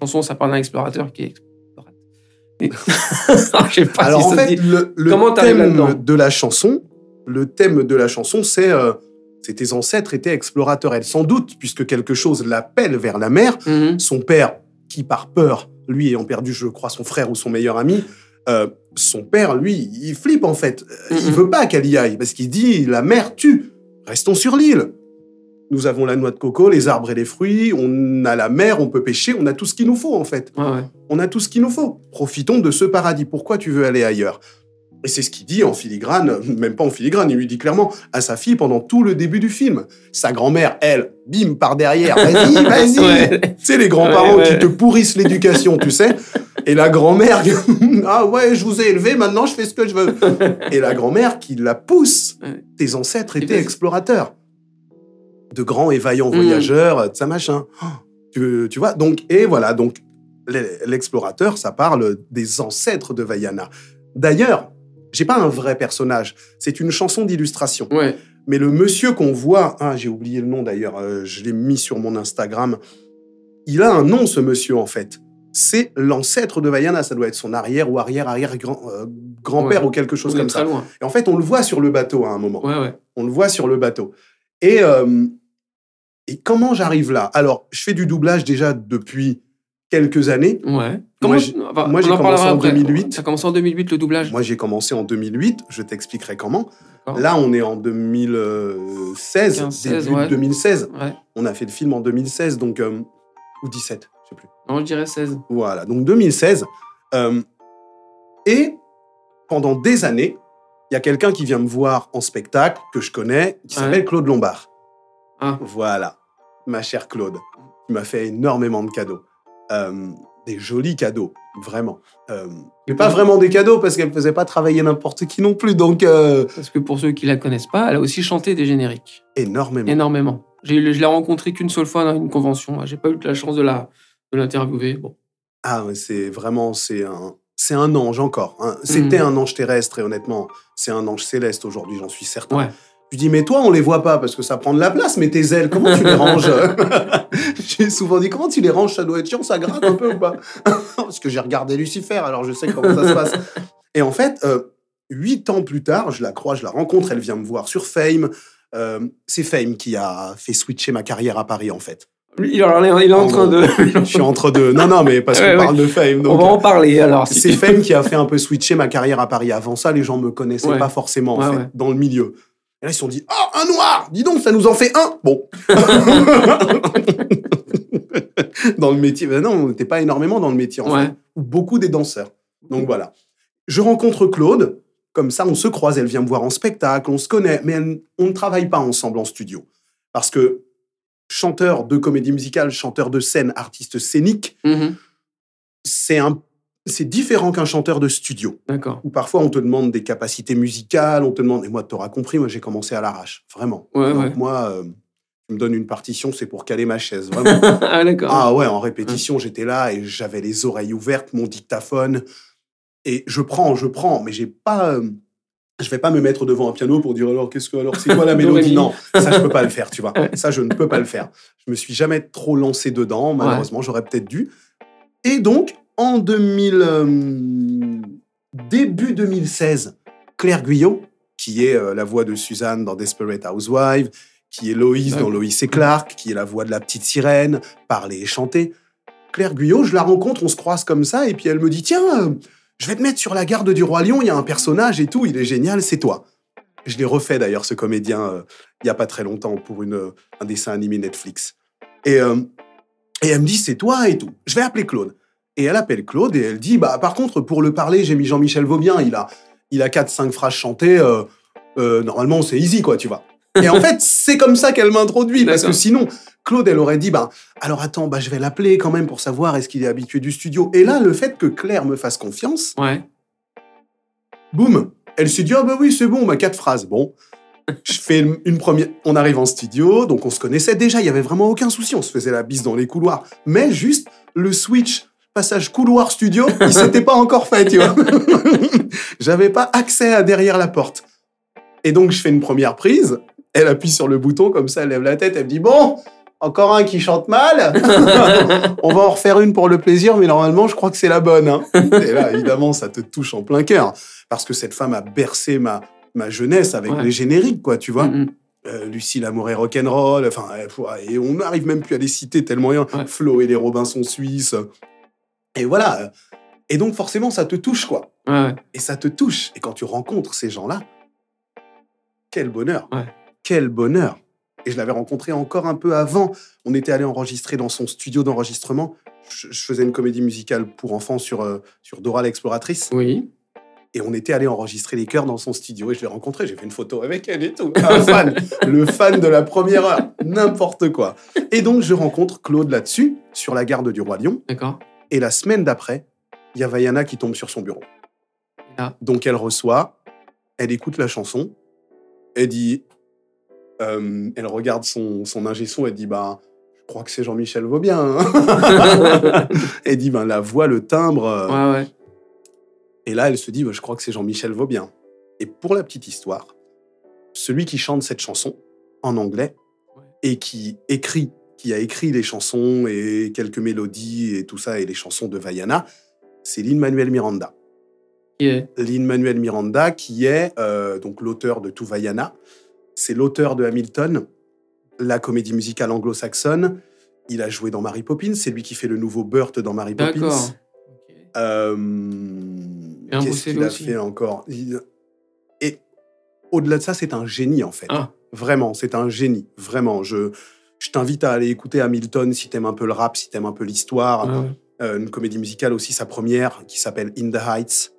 chanson, ça parle d'un explorateur qui est explorateur. Et- pas
Alors
si
en fait, le, le thème de la chanson, le thème de la chanson, c'est euh, tes ancêtres étaient explorateurs. Elle sans doute, puisque quelque chose l'appelle vers la mer.
Mhm.
Son père, qui par peur, lui ayant perdu, je crois, son frère ou son meilleur ami, euh, son père, lui, il flippe en fait. Euh, Il
Mhm.
veut pas qu'elle y aille parce qu'il dit la mer tue. Restons sur l'île. Nous avons la noix de coco, les arbres et les fruits, on a la mer, on peut pêcher, on a tout ce qu'il nous faut en fait.
Ouais.
On a tout ce qu'il nous faut. Profitons de ce paradis. Pourquoi tu veux aller ailleurs? Et c'est ce qu'il dit en filigrane, même pas en filigrane, il lui dit clairement à sa fille pendant tout le début du film. Sa grand-mère, elle, bim, par derrière, vas-y, vas-y.
Ouais.
Tu sais, les grands-parents
Ouais,
qui te pourrissent l'éducation, tu sais. Et la grand-mère, ah ouais, je vous ai élevé, maintenant je fais ce que je veux. Et la grand-mère qui la pousse. Tes ancêtres étaient explorateurs. De grands et vaillants
Mm.
voyageurs, de ça machin. Oh, Tu, tu vois, donc, et voilà, donc l'e- l'explorateur, ça parle des ancêtres de Vaiana. D'ailleurs, j'ai pas un vrai personnage, c'est une chanson d'illustration.
Ouais.
Mais le monsieur qu'on voit, ah, j'ai oublié le nom d'ailleurs, euh, je l'ai mis sur mon Instagram. Il a un nom, ce monsieur, en fait. C'est l'ancêtre de Vaiana. Ça doit être son arrière ou arrière-arrière grand, euh,
Ouais.
ou quelque chose comme ça.
loin.
Et en fait, on le voit sur le bateau à un moment.
Ouais.
On le voit sur le bateau. Et, euh, et comment j'arrive là? Alors, je fais du doublage déjà depuis quelques années.
Ouais.
Moi, j'ai-
enfin,
commencé en
après.
2008.
Ça a commencé en 2008, le doublage.
Moi, j'ai commencé en 2008. Je t'expliquerai comment. Là, on est en 2016,
15,
début
16, ouais.
2016.
Ouais.
On a fait le film en 2016, donc euh, ou 17, je sais plus.
Non, je dirais 16.
Voilà, donc 2016. Euh, et pendant des années, il y a quelqu'un qui vient me voir en spectacle que je connais, qui
Ouais.
s'appelle Claude Lombard.
Ah.
Voilà, ma chère Claude, qui m'a fait énormément de cadeaux. Euh, des jolis cadeaux, vraiment. Euh, mais pas vraiment des cadeaux parce qu'elle ne faisait pas travailler n'importe qui non plus, donc euh,
Parce que pour ceux qui la connaissent pas, elle a aussi chanté des génériques.
énormément.
Énormément. J'ai je l'ai rencontrée qu'une seule fois dans une convention. J'ai pas eu la chance de la de l'interviewer. Bon.
Ah, c'est vraiment, c'est un, c'est un ange encore. hein. C'était
Mhm.
un ange terrestre et honnêtement, c'est un ange céleste aujourd'hui, j'en suis certain.
Ouais.
Je dis, mais toi, on les voit pas parce que ça prend de la place, mais tes ailes, comment tu les ranges? J'ai souvent dit, comment tu les ranges? Ça doit être chiant, ça gratte un peu ou pas? Parce que j'ai regardé Lucifer, alors je sais comment ça se passe. Et en fait, euh, huit ans plus tard, je la crois, je la rencontre, elle vient me voir sur Fame. Euh, c'est Fame qui a fait switcher ma carrière à Paris, en fait.
Il, alors, il est en
En
train de.
Je suis entre deux. Non, non, mais parce qu'on
Ouais, ouais.
parle de Fame.
On
Donc,
va en parler alors. si
c'est Fame qui a fait un peu switcher ma carrière à Paris. Avant ça, les gens me connaissaient
Ouais.
pas forcément, en fait, dans le milieu. Et là, ils se sont dit, oh, un noir Dis donc, ça nous en fait un Bon. dans le métier. Ben non, on n'était pas énormément dans le métier, en
Ouais.
fait. Ou Beaucoup des danseurs. Donc voilà. Je rencontre Claude. Comme ça, on se croise. Elle vient me voir en spectacle. On se connaît. Mais elle- on ne travaille pas ensemble en studio. Parce que chanteur de comédie musicale, chanteur de scène, artiste scénique,
Mhm.
c'est un c'est différent qu'un chanteur de studio
D'accord.
où parfois on te demande des capacités musicales, on te demande et moi tu auras compris, moi j'ai commencé à l'arrache, vraiment.
Ouais,
Donc,
ouais.
moi euh, tu me donnes une partition, c'est pour caler ma chaise, vraiment.
ah, d'accord.
ah ouais, en répétition, j'étais là et j'avais les oreilles ouvertes, mon dictaphone et je prends, je prends, mais j'ai pas euh, je vais pas me mettre devant un piano pour dire alors qu'est-ce que alors c'est quoi la mélodie? Non, ça je peux pas le faire, tu vois. Ça je ne peux pas le faire. Je me suis jamais trop lancé dedans, malheureusement, j'aurais peut-être dû. Et donc en 2000 euh, début 2016, Claire Guyot, qui est euh, la voix de Suzanne dans Desperate Housewives, qui est Loïs dans. Loïs et Clark, qui est la voix de la petite sirène, parler et chanter. Claire Guyot, je la rencontre, on se croise comme ça, et puis elle me dit Tiens, euh, je vais te mettre sur la garde du Roi Lion, il y a un personnage et tout, il est génial, c'est toi. Je l'ai refait d'ailleurs, ce comédien, euh, il n'y a pas très longtemps, pour une, un dessin animé Netflix. Et, euh, et elle me dit C'est toi et tout. Je vais appeler Claude. Et elle appelle Claude et elle dit Bah, par contre, pour le parler, j'ai mis Jean-Michel Vaubien, il a, il a 4-5 phrases chantées, euh, euh, normalement, c'est easy, quoi, tu vois. Et en fait, c'est comme ça qu'elle m'introduit, parce que sinon, Claude, elle aurait dit, bah, alors attends, bah, je vais l'appeler quand même pour savoir est-ce qu'il est habitué du studio. Et là, le fait que Claire me fasse confiance,
Ouais.
boum, elle s'est dit, ah bah oui, c'est bon, ma quatre phrases. Bon, je fais une première, on arrive en studio, donc on se connaissait déjà, il y avait vraiment aucun souci, on se faisait la bise dans les couloirs. Mais juste, le switch, passage couloir-studio, il s'était pas encore fait, tu vois. J'avais pas accès à derrière la porte. Et donc, je fais une première prise, elle appuie sur le bouton, comme ça, elle lève la tête, elle me dit, bon, encore un qui chante mal. On va en refaire une pour le plaisir, mais normalement, je crois que c'est la bonne. hein. Et là, évidemment, ça te touche en plein cœur. Parce que cette femme a bercé ma, ma jeunesse avec
Ouais.
les génériques, quoi, tu vois.
Mhm.
Euh, Lucie Lamour et Rock'n'Roll, enfin, et on n'arrive même plus à les citer tellement il y en a.
Ouais.
Flo et les Robinson Suisses. Et voilà. Et donc, forcément, ça te touche, quoi.
Ouais, ouais.
Et ça te touche. Et quand tu rencontres ces gens-là, quel bonheur.
Ouais.
Quel bonheur. Et je l'avais rencontré encore un peu avant. On était allé enregistrer dans son studio d'enregistrement. Je, je faisais une comédie musicale pour enfants sur, euh, sur Dora l'exploratrice.
Oui.
Et on était allé enregistrer les chœurs dans son studio. Et je l'ai rencontré. J'ai fait une photo avec elle et tout. Un fan. le fan de la première heure. N'importe quoi. Et donc, je rencontre Claude là-dessus, sur la garde du Roi Lion.
D'accord.
Et la semaine d'après, il y a Vaiana qui tombe sur son bureau.
Là,
Donc elle reçoit, elle écoute la chanson, elle dit, euh, elle regarde son, son ingé son, elle dit, bah, je crois que c'est Jean-Michel Vaubien. hein. elle dit, ben, la voix, le timbre. euh,
ouais, ouais.
Et là, elle se dit, bah, je crois que c'est Jean-Michel Vaubien. Et pour la petite histoire, celui qui chante cette chanson en anglais et qui écrit, qui a écrit les chansons et quelques mélodies et tout ça et les chansons de Vaiana, c'est Lin-Manuel Miranda.
Qui est
Lin-Manuel Miranda, qui est euh, donc l'auteur de Tout Vaiana. C'est l'auteur de Hamilton, la comédie musicale anglo-saxonne. Il a joué dans Mary Poppins. C'est lui qui fait le nouveau Burt dans Mary Poppins.
D'accord.
Euh, Qu'est-ce qu'il a
aussi.
fait encore? Et au-delà de ça, c'est un génie en fait.
Ah.
Vraiment, c'est un génie. Vraiment, je, je t'invite à aller écouter Hamilton si t'aimes un peu le rap, si t'aimes un peu l'histoire.
Ouais.
Euh, une comédie musicale aussi, sa première, qui s'appelle In the Heights.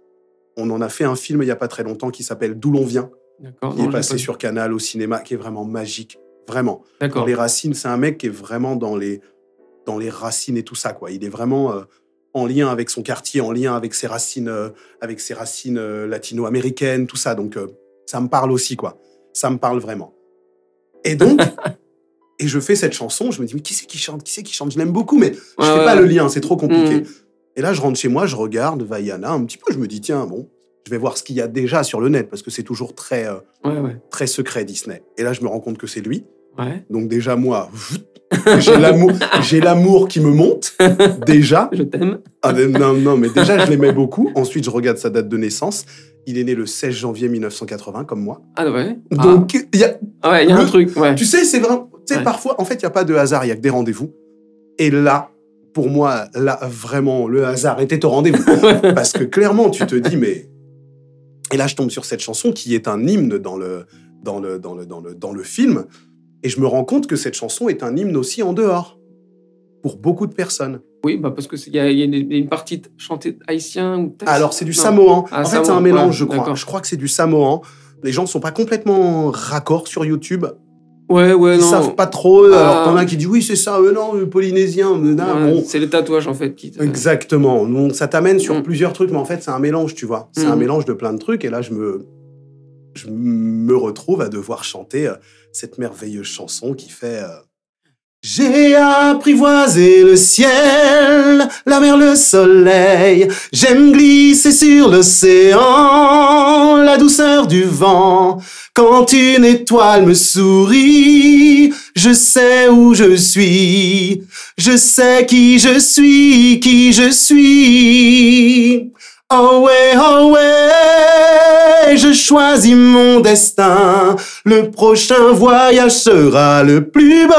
On en a fait un film il y a pas très longtemps qui s'appelle D'où l'on vient, qui
non,
est passé
pas
sur Canal au cinéma, qui est vraiment magique. Vraiment. Dans les racines, c'est un mec qui est vraiment dans les, dans les racines et tout ça. Quoi. Il est vraiment euh, en lien avec son quartier, en lien avec ses racines, euh, avec ses racines euh, latino-américaines, tout ça. Donc, ça me parle aussi, quoi. Ça me parle vraiment. Et donc, et je fais cette chanson, je me dis, mais qui c'est qui chante Qui c'est qui chante? Je l'aime beaucoup, mais je
Ouais,
fais pas le lien, c'est trop compliqué.
Mhm.
Et là, je rentre chez moi, je regarde Vaiana un petit peu, je me dis, tiens, bon, je vais voir ce qu'il y a déjà sur le net, parce que c'est toujours très, euh,
Ouais, ouais.
très secret, Disney. Et là, je me rends compte que c'est lui.
Ouais.
Donc déjà, moi, j'ai l'amour, qui me monte, déjà.
Je t'aime.
Ah, non, non, mais déjà, je l'aimais beaucoup. Ensuite, je regarde sa date de naissance. Il est né le 16 janvier 1980, comme moi.
Ah ouais.
Donc, il y a,
Ah ouais, il y a un
le-
truc. Ouais.
tu sais, c'est vraiment... Tu sais,
Ouais.
parfois, en fait, il n'y a pas de hasard, il n'y a que des rendez-vous. Et là, pour moi, là, vraiment, le hasard était au rendez-vous. Parce que clairement, tu te dis, mais... Et là, je tombe sur cette chanson qui est un hymne dans le, dans le, dans le, dans le, dans le film. Et je me rends compte que cette chanson est un hymne aussi en dehors. Pour beaucoup de personnes.
Oui, bah parce que c'est- il y, y a une, partie chantée haïtien ou peut-être-
Alors, c'est du
Non.
samoan.
Ah,
en fait, c'est un mélange,
ouais,
je crois. Je crois que c'est du samoan. Les gens ne sont pas complètement raccords sur YouTube.
Ouais, ouais,
Ils
non.
savent pas trop. Alors,
Ah.
t'en as qui disent oui, c'est ça, euh, non, euh, polynésien. euh, non,
Ouais,
bon.
C'est les tatouages en fait qui. te-
Exactement. Donc, ça t'amène sur
Mm.
plusieurs trucs, mais en fait, c'est un mélange, tu vois. C'est
Mm.
un mélange de plein de trucs. Et là, je me, je me retrouve à devoir chanter euh, cette merveilleuse chanson qui fait. euh, J'ai apprivoisé le ciel, la mer, le soleil. J'aime glisser sur l'océan, la douceur du vent. Quand une étoile me sourit, je sais où je suis. Je sais qui je suis, qui je suis. Oh ouais, oh ouais, je choisis mon destin. Le prochain voyage sera le plus beau.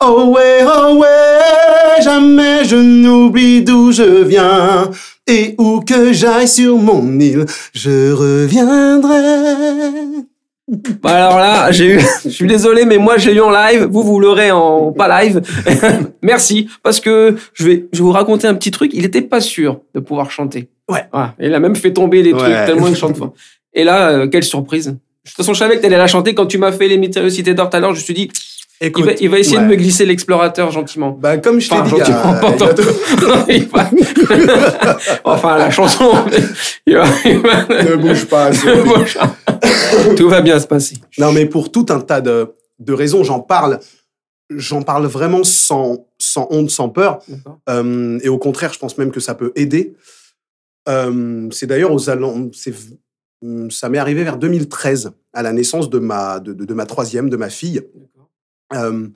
Oh ouais, oh ouais, jamais je n'oublie d'où je viens. Et où que j'aille sur mon île, je reviendrai.
Bah alors là, j'ai eu. Je suis désolé, mais moi j'ai eu en live. Vous vous l'aurez en pas live. Merci, parce que je vais, je vais vous raconter un petit truc. Il était pas sûr de pouvoir chanter.
Ouais.
Voilà. Il a même fait tomber les trucs
Ouais.
tellement il chante fort. Et là, euh, quelle surprise. De toute façon, je savais que t'allais la chanter quand tu m'as fait les mystérieuses cités d'or tout à l'heure. Je me suis dit, il va, il va essayer
ouais.
de me glisser l'explorateur gentiment.
Bah, comme je t'ai
Enfin,
dit,
gentiment, pas
Il
va- enfin, la chanson. il va- il va-
ne bouge pas.
Tout va bien se passer.
Non, mais pour tout un tas de, de raisons, j'en parle. J'en parle vraiment sans, sans honte, sans peur. Euh, et au contraire, je pense même que ça peut aider. Euh, c'est d'ailleurs aux hum, ça m'est arrivé vers 2013, à la naissance de ma, de, de- de ma troisième, de ma fille. Euh,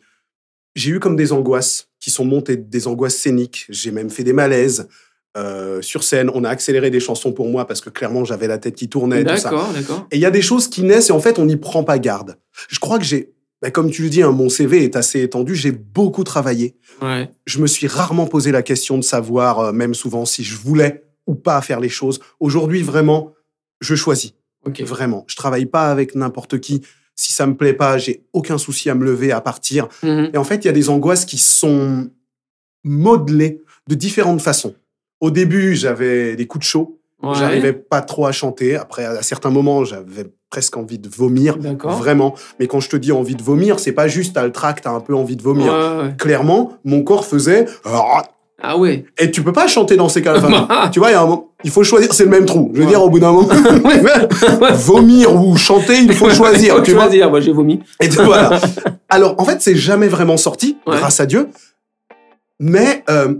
j'ai eu comme des angoisses qui sont montées, des angoisses scéniques. J'ai même fait des malaises euh, sur scène. On a accéléré des chansons pour moi parce que clairement j'avais la tête qui tournait.
D'accord, d'accord.
Et il y a des choses qui naissent et en fait, on n'y prend pas garde. Je crois que j'ai, bah, comme tu le dis, hein, mon CV est assez étendu, j'ai beaucoup travaillé.
Ouais.
Je me suis rarement posé la question de savoir, euh, même souvent, si je voulais ou pas faire les choses. Aujourd'hui, vraiment, je choisis.
Ok.
Vraiment. Je travaille pas avec n'importe qui. Si ça me plaît pas, j'ai aucun souci à me lever, à partir.
Mhm.
Et en fait, il y a des angoisses qui sont modelées de différentes façons. Au début, j'avais des coups de chaud.
Ouais.
J'arrivais pas trop à chanter. Après, à certains moments, j'avais presque envie de vomir. Vraiment. Mais quand je te dis envie de vomir, c'est pas juste t'as le trac, t'as un peu envie de
Ouais,
vomir.
ouais.
Clairement, mon corps faisait.
Ah ouais.
Et tu peux pas chanter dans ces cas-là. Enfin, tu vois, il y a un moment, il faut choisir. C'est le même trou. Je veux
Ouais.
dire, au bout d'un moment, vomir ou chanter, il faut choisir.
Faut
tu vois.
choisir. Moi, j'ai vomi.
Et voilà. Alors, en fait, c'est jamais vraiment sorti,
Ouais.
grâce à Dieu. Mais euh,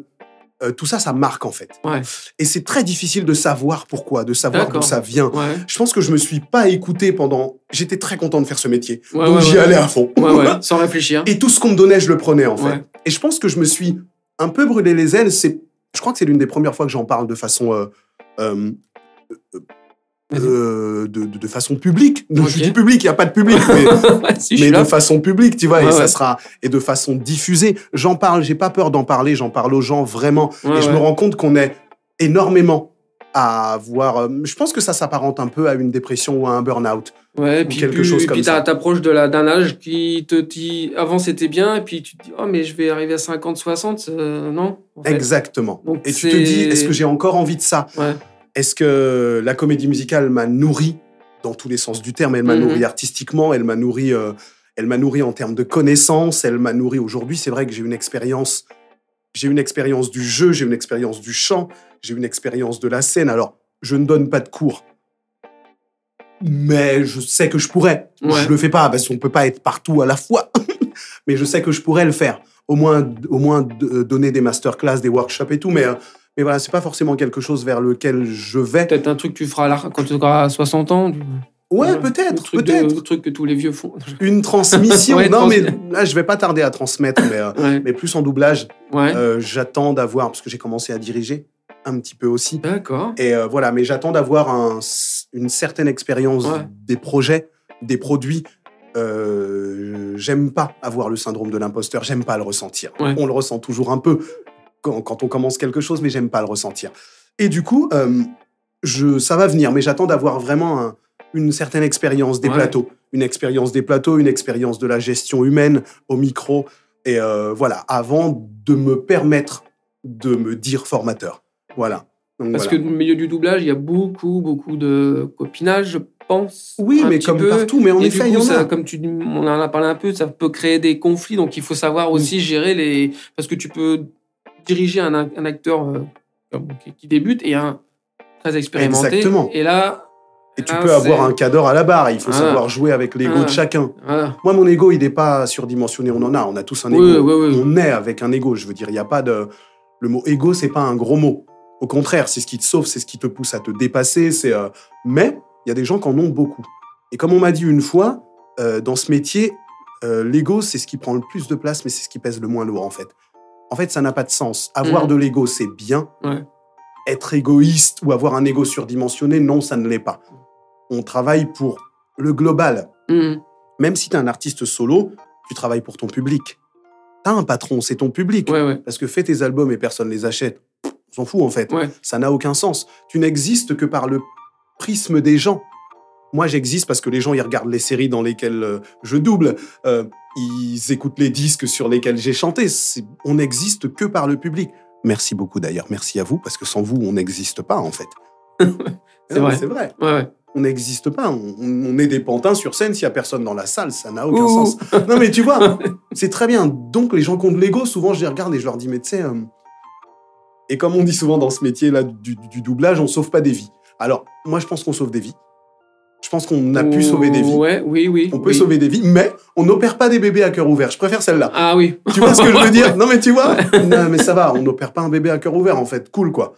euh, tout ça, ça marque en fait.
Ouais.
Et c'est très difficile de savoir pourquoi, de savoir d'où ça vient.
Ouais.
Je pense que je me suis pas écouté pendant. J'étais très content de faire ce métier,
Ouais,
donc j'y allais à fond.
Sans réfléchir.
Et tout ce qu'on me donnait, je le prenais en fait. Et je pense que je me suis un peu brûlé les ailes. C'est, je crois que c'est l'une des premières fois que j'en parle de façon. euh, euh, euh, de, de- de façon publique. Je dis public, il n'y a pas de public, mais,
si,
de façon publique, tu vois,
Ouais,
et ça sera et de façon diffusée. J'en parle, j'ai pas peur d'en parler, j'en parle aux gens vraiment,
Ouais,
et je me rends compte qu'on est énormément à avoir. euh, je pense que ça s'apparente un peu à une dépression ou à un burn-out.
Ouais, et puis,
quelque
plus-
chose comme
puis
ça.
t'approches de la- d'un âge qui te dit avant c'était bien, et puis tu te dis oh, mais je vais arriver à 50, 60, euh, non en fait.
Exactement.
Donc
et tu te dis, est-ce que j'ai encore envie de ça?
Ouais.
Est-ce que la comédie musicale m'a nourri dans tous les sens du terme? Elle m'a
Mhm.
nourri artistiquement, elle m'a nourri, euh, elle m'a nourri en termes de connaissances, elle m'a nourri aujourd'hui. C'est vrai que j'ai une expérience, j'ai une expérience du jeu, j'ai une expérience du chant, j'ai une expérience de la scène. Alors, je ne donne pas de cours, mais je sais que je pourrais.
Ouais.
Je le fais pas parce qu'on peut pas être partout à la fois, mais je sais que je pourrais le faire. Au moins, au moins de- donner des masterclass, des workshops et tout, mais. euh, mais voilà, c'est pas forcément quelque chose vers lequel je vais.
Peut-être un truc que tu feras quand tu auras 60 ans.
Ouais, peut-être, peut-être.
Le truc que tous les vieux font.
Une transmission.
Ouais,
non,
trans-
mais là, je vais pas tarder à transmettre, mais, euh,
Ouais.
mais plus en doublage. Euh, j'attends d'avoir, parce que j'ai commencé à diriger un petit peu aussi.
D'accord.
Et euh, voilà, mais j'attends d'avoir un- une certaine expérience
Ouais.
des projets, des produits. Euh, j'aime pas avoir le syndrome de l'imposteur, j'aime pas le ressentir.
Ouais.
On le ressent toujours un peu quand, quand on commence quelque chose, mais j'aime pas le ressentir. Et du coup, euh, je, ça va venir, mais j'attends d'avoir vraiment un- une certaine expérience des
Ouais.
plateaux. Une expérience des plateaux, une expérience de la gestion humaine au micro. Et euh, voilà, avant de me permettre de me dire formateur. Voilà. Donc,
Parce
voilà.
que dans le milieu du doublage, il y a beaucoup, beaucoup de copinage, je pense.
Oui, mais comme
peu.
partout, mais en
Et
effet, il y
coup,
en
ça,
a.
comme tu, on en a parlé un peu, ça peut créer des conflits. Donc, il faut savoir aussi gérer les. Parce que tu peux diriger un, un acteur euh, qui, débute et un très expérimenté.
Exactement.
Et là.
Et tu peux avoir un cadre à la barre, il faut
Ah.
savoir jouer avec l'ego
Ah.
de chacun. Moi, mon ego, il n'est pas surdimensionné, on en a, on a tous un
Oui,
ego.
oui, oui.
On est avec un ego, je veux dire, il n'y a pas de... Le mot ego, c'est pas un gros mot. Au contraire, c'est ce qui te sauve, c'est ce qui te pousse à te dépasser, c'est... euh, Mais il y a des gens qui en ont beaucoup. Et comme on m'a dit une fois, euh, dans ce métier, euh, l'ego, c'est ce qui prend le plus de place, mais c'est ce qui pèse le moins lourd, en fait. En fait, ça n'a pas de sens. Avoir
Mhm.
de l'ego, c'est bien.
Ouais.
Être égoïste ou avoir un ego surdimensionné, non, ça ne l'est pas. On travaille pour le global.
Mhm.
Même si tu es un artiste solo, tu travailles pour ton public. Tu as un patron, c'est ton public.
Ouais, ouais.
Parce que fais tes albums et personne les achète. On s'en fout, en fait.
Ouais.
Ça n'a aucun sens. Tu n'existes que par le prisme des gens. Moi, j'existe parce que les gens, ils regardent les séries dans lesquelles euh, je double. Euh, ils écoutent les disques sur lesquels j'ai chanté. On n'existe que par le public. Merci beaucoup d'ailleurs. Merci à vous, parce que sans vous, on n'existe pas, en fait.
C'est vrai.
C'est vrai.
Ouais, ouais.
On n'existe pas. On, on est des pantins sur scène. S'il n'y a personne dans la salle, ça n'a aucun
Ouh.
sens. Non, mais tu vois, c'est très bien. Donc, les gens qui ont de l'ego, souvent, je les regarde et je leur dis, mais tu sais... euh, Et comme on dit souvent dans ce métier-là du, du doublage, on sauve pas des vies. Alors, moi, je pense qu'on sauve des vies. Je pense qu'on a pu sauver des vies.
Ouais, oui, oui.
On peut
oui.
sauver des vies, mais on n'opère pas des bébés à cœur ouvert. Je préfère celle-là.
Ah oui.
Tu vois ce que je veux dire Non, mais tu vois Non, mais ça va, on n'opère pas un bébé à cœur ouvert, en fait. Cool, quoi.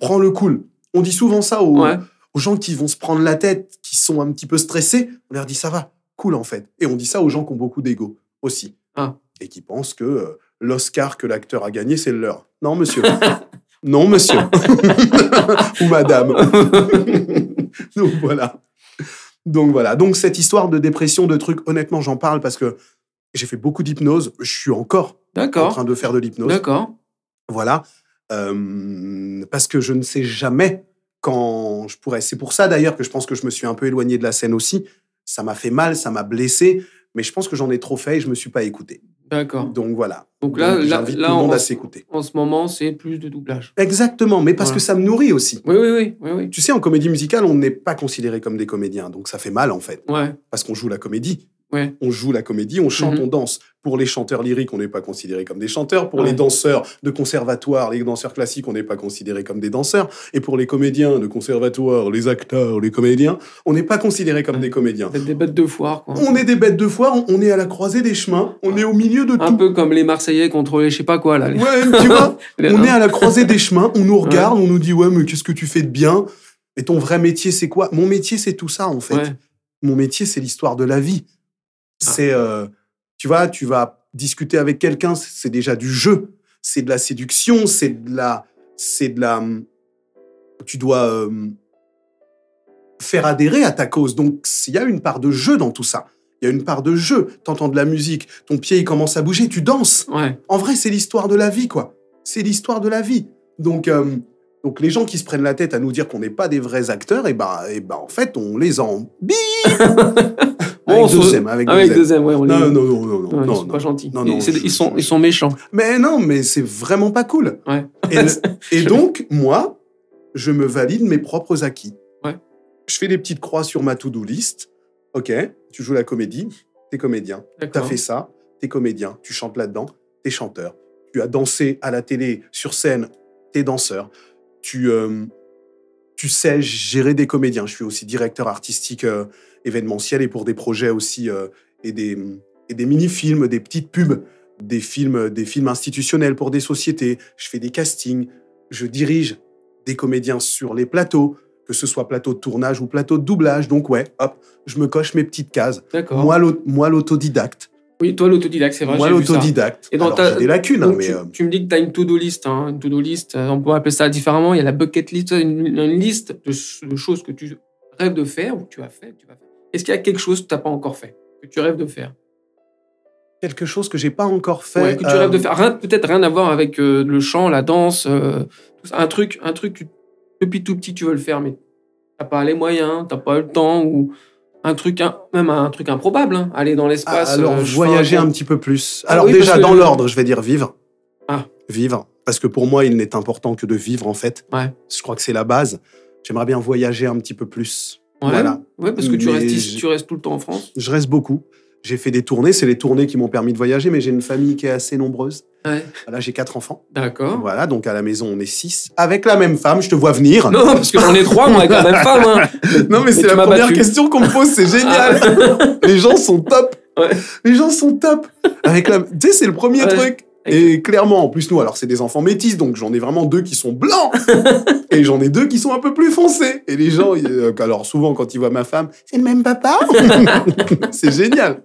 Prends le cool. On dit souvent ça aux,
Ouais.
aux gens qui vont se prendre la tête, qui sont un petit peu stressés. On leur dit ça va, cool, en fait. Et on dit ça aux gens qui ont beaucoup d'ego aussi.
Ah.
Et qui pensent que euh, l'Oscar que l'acteur a gagné, c'est le leur. Non, monsieur. non, monsieur. Ou madame. Donc voilà. Donc voilà. Donc cette histoire de dépression, de trucs, honnêtement, j'en parle parce que j'ai fait beaucoup d'hypnose. Je suis encore en train de faire de l'hypnose.
D'accord.
Voilà. Euh, parce que je ne sais jamais quand je pourrais. C'est pour ça d'ailleurs que je pense que je me suis un peu éloigné de la scène aussi. ça m'a fait mal, ça m'a blessé, mais je pense que j'en ai trop fait et je me suis pas écouté.
D'accord.
Donc voilà.
Donc là,
Donc,
là,
tout le monde
en,
à s'écouter.
en ce moment, c'est plus de doublage.
Exactement, mais parce
Voilà.
que ça me nourrit aussi.
Oui, oui, oui, oui, oui.
Tu sais, en comédie musicale, on n'est pas considéré comme des comédiens, donc ça fait mal en fait,
Ouais,
parce qu'on joue la comédie.
Ouais.
On joue la comédie, on chante,
Mhm.
on danse. Pour les chanteurs lyriques, on n'est pas considéré comme des chanteurs. Pour
Ouais.
les danseurs de conservatoire, les danseurs classiques, on n'est pas considéré comme des danseurs. Et pour les comédiens de conservatoire, les acteurs, les comédiens, on n'est pas considéré comme
Ouais.
des comédiens.
Vous êtes des bêtes de foire, quoi.
On est des bêtes de foire, on est à la croisée des chemins, on est au milieu de
Un
tout.
peu comme les Marseillais contre les je sais pas quoi, là. les-
Ouais, tu vois, on est à la croisée des chemins, on nous regarde, on nous dit ouais, mais qu'est-ce que tu fais de bien? Et ton vrai métier, c'est quoi? Mon métier, c'est tout ça en fait. Mon métier, c'est l'histoire de la vie.
Ah.
C'est, euh, tu vois, tu vas discuter avec quelqu'un, c'est c'est déjà du jeu, c'est de la séduction, c'est de la, c'est de la, tu dois euh, faire adhérer à ta cause. Donc, il y a une part de jeu dans tout ça. Il y a une part de jeu. T'entends de la musique, ton pied il commence à bouger, tu danses.
Ouais.
En vrai, c'est l'histoire de la vie, quoi. C'est l'histoire de la vie. Donc, euh, donc les gens qui se prennent la tête à nous dire qu'on n'est pas des vrais acteurs, et ben, et ben, en fait, on les en avec deux M, avec, deux M. Non, non, non, non,
ils sont pas gentils. Ils, sont, ils sont méchants.
Mais non, mais c'est vraiment pas cool. Et, donc, moi, je me valide mes propres acquis. Je fais des petites croix sur ma to-do list. Ok, tu joues la comédie, t'es comédien. T'as fait ça, t'es comédien. Tu chantes là-dedans, t'es chanteur. Tu as dansé à la télé, sur scène, t'es danseur. Tu, euh, tu sais gérer des comédiens. Je suis aussi directeur artistique euh, événementiel et pour des projets aussi euh, et des, et des mini-films, des petites pubs, des films, des films institutionnels pour des sociétés. Je fais des castings. Je dirige des comédiens sur les plateaux, que ce soit plateau de tournage ou plateau de doublage. Donc ouais, hop, je me coche mes petites cases. Moi, l'autodidacte.
Oui, toi, l'autodidacte, c'est vrai.
Moi, l'autodidacte.
Et dans
Alors,
ta-
j'ai des lacunes, hein, mais
tu,
euh,
tu me dis que tu as une to-do list. Hein, une to-do list, euh, on pourrait appeler ça différemment. Il y a la bucket list, une, une liste de, ch- de choses que tu rêves de faire ou que tu as fait. que tu vas faire. Est-ce qu'il y a quelque chose que tu n'as pas encore fait, que tu rêves de faire?
Quelque chose que j'ai pas encore fait.
Ouais, Que tu
euh,
rêves de faire. Rien- Peut-être rien à voir avec euh, le chant, la danse, euh, tout ça. Un truc, un truc, tu- depuis tout petit, tu veux le faire, mais tu n'as pas les moyens, tu n'as pas le temps ou un truc, un- même un truc improbable. hein, aller dans
ah,
l'espace.
alors,
euh,
voyager
un-
petit peu plus.
Ah
Alors,
oui,
déjà, dans l'ordre, je vais dire vivre.
Ah.
Vivre. Parce que pour moi, il n'est important que de vivre, en fait.
Ouais.
Je crois que c'est la base. J'aimerais bien voyager un petit peu plus.
Ouais,
Voilà.
ouais, parce que tu
Mais
restes, tu restes tout le temps en France.
Je reste beaucoup. J'ai fait des tournées. C'est les tournées qui m'ont permis de voyager, mais j'ai une famille qui est assez nombreuse.
Ouais.
Voilà, j'ai quatre enfants.
D'accord.
Voilà, donc à la maison, on est six. Avec la même femme, je te vois venir.
Non, parce que j'en ai trois, moi, avec la même femme. hein.
Non, mais c'est la première
battu.
question qu'on me pose, c'est génial. Les gens sont top.
Ouais.
Les gens sont top. Avec la... Tu sais, c'est le premier
Ouais.
truc. Et clairement, en plus, nous, alors c'est des enfants métis, donc j'en ai vraiment deux qui sont blancs. et j'en ai deux qui sont un peu plus foncés. Et les gens, ils- euh, alors souvent, quand ils voient ma femme, c'est le même papa? c'est génial.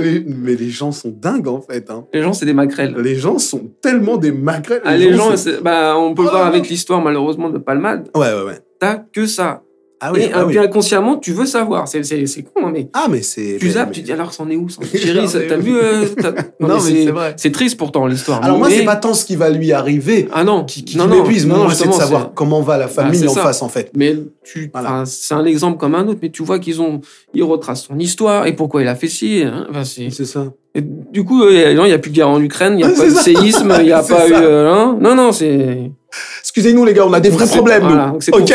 Mais les gens sont dingues, en fait. hein.
Les gens, c'est des maquerelles.
Les gens sont tellement des maquerelles.
Ah, les gens, bah, on peut
Oh.
voir avec l'histoire, malheureusement, de Palmade.
Ouais, ouais, ouais.
T'as que ça.
Ah oui,
et
ah oui.
inconsciemment, tu veux savoir. C'est- C'est c'est con, hein, mais
Ah, mais c'est.
tu zappes,
mais-
tu dis alors, c'en est où c'en est- Chérie, ça- t'as vu euh, t'as-
Non, mais
c'est-
c'est vrai.
C'est triste pourtant, l'histoire.
Alors moi, c'est pas tant ce qui va lui arriver
Ah non,
qui, qui
non, non,
m'épuise.
non,
Moi, c'est de savoir comment va la famille
c'est
en
ça.
face, en fait.
Mais tu,
Voilà.
enfin, c'est un exemple comme un autre, mais tu vois qu'ils ont, ils retracent son histoire et pourquoi il a fait ci. hein. Enfin, c'est-
ça.
et du coup, euh, il n'y a plus de guerre en Ukraine, il n'y a pas de séisme, il n'y a pas eu. euh, hein. non, non, c'est.
Excusez-nous, les gars, on a des vrais problèmes, nous. Ok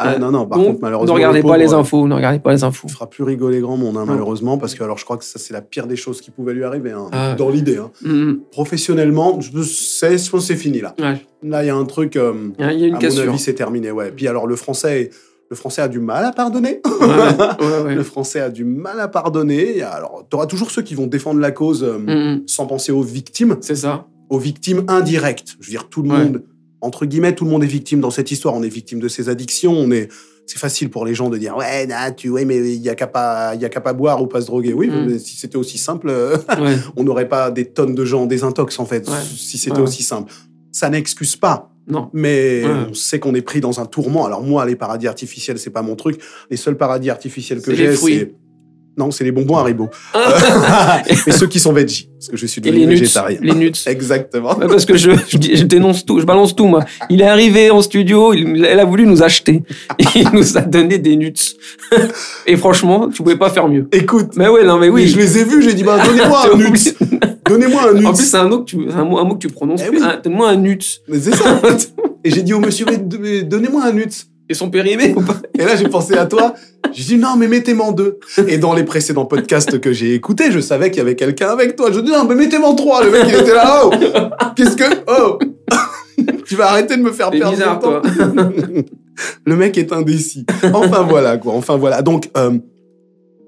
Ah non, non, par
Donc,
contre, malheureusement.
ne regardez pas les
euh,
infos, ne regardez pas les infos.
On fera plus rigoler grand monde, hein, malheureusement, parce que alors je crois que ça, c'est la pire des choses qui pouvaient lui arriver, hein,
Ah
dans l'idée. hein.
Mhm.
Professionnellement, je sais, je pense que c'est fini, là.
Ouais.
Là, il y a un truc, euh,
Il y a- une
à mon
cassure.
avis, c'est terminé, ouais. Puis alors, le français, le français a du mal à pardonner.
Ouais, ouais, ouais.
Le français a du mal à pardonner. Alors, tu auras toujours ceux qui vont défendre la cause euh,
Mhm.
sans penser aux victimes,
C'est ça.
aux victimes indirectes. Je veux dire, tout le monde, entre guillemets, tout le monde est victime dans cette histoire. On est victime de ses addictions. On est, c'est facile pour les gens de dire ouais, nah, tu, ouais, mais il y a qu'à pas, il y a qu'à pas boire ou pas se droguer. Oui,
Mm.
mais si c'était aussi simple,
Ouais.
on n'aurait pas des tonnes de gens en désintox en fait.
Ouais.
Si c'était
Ouais.
aussi simple, ça n'excuse pas.
Non.
Mais on sait qu'on est pris dans un tourment. Alors moi, les paradis artificiels, c'est pas mon truc. Les seuls paradis artificiels que j'ai, c'est Non, c'est les bonbons Haribo.
Ah.
Mais ceux qui sont veggie, parce que je suis devenu
nuts.
végétarien.
Les nuts.
Exactement.
Parce que je, je, dis- je dénonce tout, je balance tout, moi. Il est arrivé en studio, il, elle a voulu nous acheter. Il nous a donné des nuts. Et franchement, tu pouvais pas faire mieux.
Écoute,
Mais ouais, non, mais oui.
je les ai vus, j'ai dit, bah, donnez-moi un nut.
obligé.
Donnez-moi un nut.
En plus, c'est un, mot que tu- c'est un, mot, un mot que tu prononces.
Eh oui.
Donne-moi un nut.
Mais c'est ça. Et j'ai dit au monsieur, donnez-moi un nut.
Ils sont périmés ou pas?
Et là, j'ai pensé à toi. J'ai dit, non, mais mettez-moi en deux. Et dans les précédents podcasts que j'ai écoutés, je savais qu'il y avait quelqu'un avec toi. Je dis, non, mais mettez-moi en trois. Le mec, il était là. Oh, qu'est-ce que. Oh, tu vas arrêter de me faire perdre
bizarre,
temps.
toi.
Le mec est indécis. Enfin, voilà, quoi. Enfin, voilà. Donc, euh,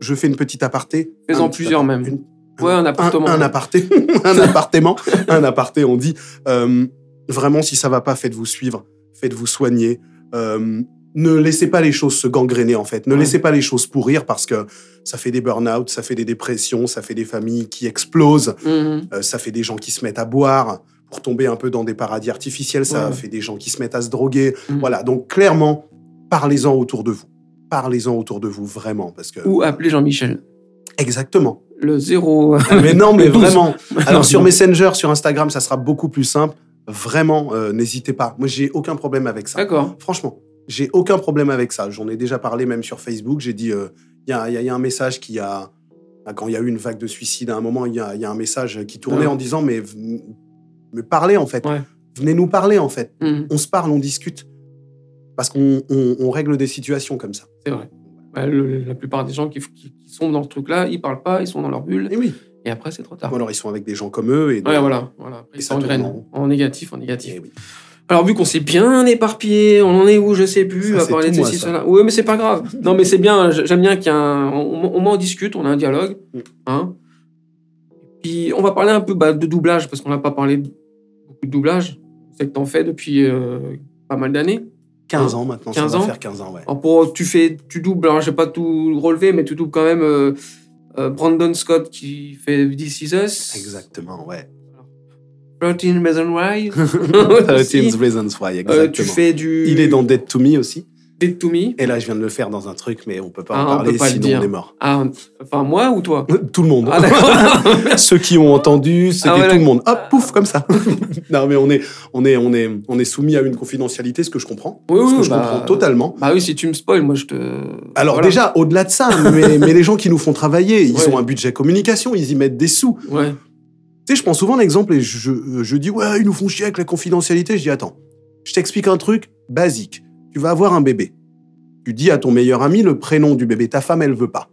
je fais une petite aparté. Petit
plusieurs,
aparté.
même.
Une-
Ouais, un appartement.
Un, un aparté. un appartement. un aparté, on dit. Euh, vraiment, si ça va pas, faites-vous suivre. Faites-vous soigner. Euh, ne laissez pas les choses se gangréner, en fait. Ne
Ouais.
laissez pas les choses pourrir parce que ça fait des burn-out, ça fait des dépressions, ça fait des familles qui explosent,
Mhm.
euh, ça fait des gens qui se mettent à boire pour tomber un peu dans des paradis artificiels, ça
Ouais.
fait des gens qui se mettent à se droguer.
Mhm.
Voilà, donc clairement, parlez-en autour de vous. Parlez-en autour de vous, vraiment, parce que...
Ou appeler Jean-Michel.
Exactement.
Le zéro.
Mais non, mais
Le 12.
vraiment. Alors sur. Messenger, sur Instagram, ça sera beaucoup plus simple. Vraiment, euh, n'hésitez pas. Moi, j'ai aucun problème avec ça.
D'accord.
Franchement, j'ai aucun problème avec ça. J'en ai déjà parlé même sur Facebook. J'ai dit, il y, a, y a- y a un message qui a... ah, Quand il y a eu une vague de suicide, à un moment, il y a, y a un message qui tournait
Ouais.
en disant, mais, mais parlez en fait.
Ouais.
Venez nous parler en fait.
Mhm.
On se parle, on discute. Parce qu'on on- on règle des situations comme ça.
C'est vrai. Le- la plupart des gens qui, qui- qui sont dans ce truc-là, ils parlent pas, ils sont dans leur bulle.
Et oui.
Et après, c'est trop tard.
Ou alors ils sont avec des gens comme eux. Et
Ouais, voilà. voilà. Après,
Et
ils
ça en.
En négatif, en négatif.
Oui.
Alors, vu qu'on s'est bien éparpillé, on en est où, je sais plus,
Ça,
à parler de
moi,
ceci,
ça.
cela. Ouais, mais c'est pas grave. Non, mais c'est bien, j'aime bien qu'il y ait un. On, on m'en discute, on a un dialogue.
Mm.
Hein. Puis, on va parler un peu bah, de doublage, parce qu'on n'a pas parlé de- beaucoup de doublage. C'est que t'en fais depuis euh, pas mal d'années.
15 ans maintenant,
15
ça va
ans
faire 15 ans, ouais.
Alors pour, tu fais, tu doubles, alors je vais pas tout relever, mais tu doubles quand même euh, Brandon Scott qui fait This Is Us.
Exactement, ouais.
13 Reasons Why.
13
Aussi.
Reasons Why,
Euh,
exactement.
tu fais du.
Il est dans Dead to Me aussi.
Dead to Me.
Et là, je viens de le faire dans un truc, mais on peut pas
Ah,
en
on
parler,
pas le
sinon on est mort.
Ah, enfin moi ou toi?
Tout le monde.
Ah
ceux qui ont entendu, ceux
Ah ouais,
tout le monde. Hop, pouf, comme ça. non, mais on est, on est, on est, on est soumis à une confidentialité, ce que je comprends.
Oui,
ce
oui,
que je
bah,
comprends totalement.
bah oui, si tu me spoil, moi je te.
Alors
Voilà.
déjà, au-delà de ça, mais, mais les gens qui nous font travailler, ils
Ouais.
ont un budget communication, ils y mettent des sous.
Ouais.
Tu sais, je prends souvent l'exemple et je, je, je dis, ouais, ils nous font chier avec la confidentialité. Je dis, attends, je t'explique un truc basique. Tu vas avoir un bébé. Tu dis à ton meilleur ami le prénom du bébé. Ta femme, elle veut pas.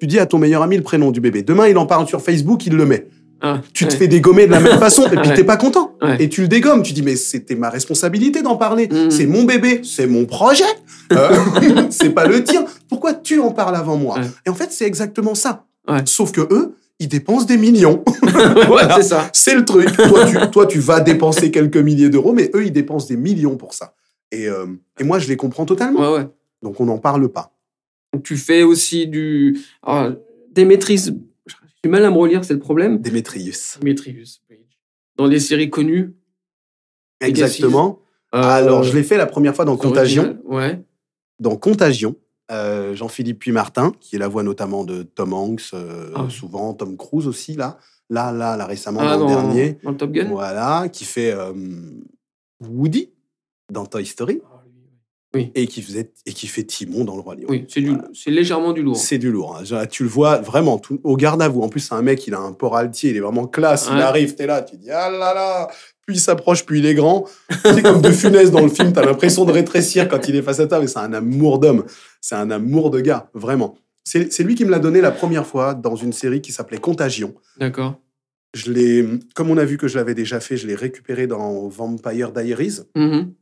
Tu dis à ton meilleur ami le prénom du bébé. Demain, il en parle sur Facebook, il le met.
Ah,
Tu te
ouais.
fais dégommer de la même façon et puis
Ouais.
t'es pas content.
Ouais.
Et tu le dégommes. Tu dis, mais c'était ma responsabilité d'en parler.
Mhm.
C'est mon bébé, c'est mon projet. Euh, c'est pas le tien. Pourquoi tu en parles avant moi. Et en fait, c'est exactement ça. Sauf que eux, ils dépensent des millions. Voilà.
c'est ça.
C'est le truc. Toi tu, toi, tu vas dépenser quelques milliers d'euros, mais eux, ils dépensent des millions pour ça. Et, euh, et moi, je les comprends totalement.
Ouais, ouais.
Donc, on n'en parle pas.
Tu fais aussi du. Alors, des maîtrises. J'ai du mal à me relire, c'est le problème.
Démétrius.
Demetrius. Dans des séries connues.
Exactement.
euh,
Alors, je l'ai fait la première fois dans Contagion.
Ouais.
Dans Contagion, euh, Jean-Philippe Puy-Martin, qui est la voix notamment de Tom Hanks, euh,
Ah.
souvent Tom Cruise aussi, là. Là, là, là, récemment,
Ah,
dans
dans,
le dernier.
dans le Top Gun
Voilà, qui fait Woody dans Toy Story et qui, faisait, et qui fait Timon dans Le Roi Lion.
Oui, c'est du-
Voilà.
c'est légèrement du lourd.
C'est du lourd. hein. Tu le vois vraiment tout, au garde à vous. En plus, c'est un mec, il a un port altier, il est vraiment classe. Il arrive, t'es là, tu dis ah là là. Plus il s'approche, plus il est grand. C'est comme de funeste dans le film. T'as l'impression de rétrécir quand il est face à toi, mais c'est un amour d'homme. C'est un amour de gars, vraiment. C'est c'est lui qui me l'a donné la première fois dans une série qui s'appelait Contagion.
D'accord.
Je l'ai, comme on a vu que je l'avais déjà fait, je l'ai récupéré dans Vampire Diaries.
Mhm.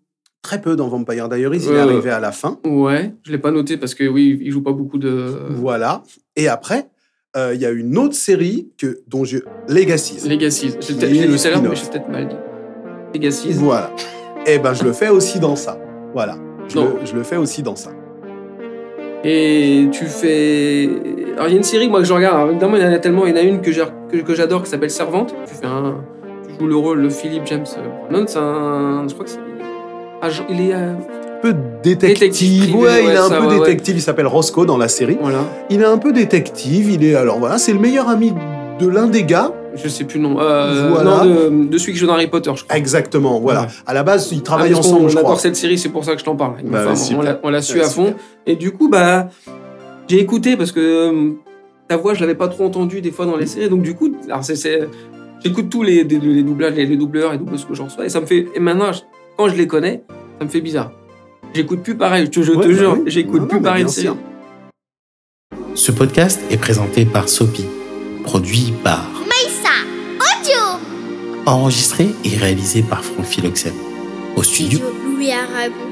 Très peu dans Vampire Diaries. Il est
Euh.
arrivé à la fin.
Ouais, je l'ai pas noté parce que oui, il joue pas beaucoup de
Voilà. Et après, euh, il y a une autre série que, dont je. Legacies. Est
je l'ai
le
dit tout à l'heure, mais j'ai peut-être mal dit. Legacy.
Voilà. Et ben, je le fais aussi dans ça. Voilà. Je,
Non.
le, je le fais aussi dans ça.
Et tu fais. Alors, il y a une série, moi, que je regarde. Alors, évidemment, il y en a tellement. Il y en a une que j'ai- que, que j'adore qui s'appelle Servante. Tu fais un. Tu joues le rôle de Philip James Brandon. C'est un. Je crois que c'est. Agent- Il est. euh,
peu détective.
Détective privé,
ouais, il
ouais,
est un
ça,
peu
ouais,
détective. Il s'appelle Roscoe dans la série.
Voilà.
Il est un peu détective. Il est alors voilà, c'est le meilleur ami de l'un des gars.
Je sais plus le nom. Euh,
Voilà.
Non, de, de celui qui joue dans Harry Potter, je crois.
Exactement. Voilà.
Ouais.
À la base, ils
Ah,
travaillent
parce
ensemble,
qu'on
je
adore
crois.
cette série, c'est pour ça que je t'en parle.
Bah,
on l'a- on l'a su à fond.
super.
Et du coup, bah, j'ai écouté parce que euh, ta voix, je l'avais pas trop entendue des fois dans les séries. Donc du coup, alors c'est, c'est- j'écoute tous les, les, les doublages, les, les doubleurs et doubleuses que j'en reçois. Et ça me fait. Et maintenant, quand je les connais, ça me fait bizarre. J'écoute plus pareil. Je, je
Ouais,
te
bah
jure,
oui.
j'écoute plus
non,
pareil série.
Ce podcast est présenté par Sopi, produit par,
Maïsa Audio
enregistré et réalisé par Franck Philoxène. Au studio,
Studio Louis Aragon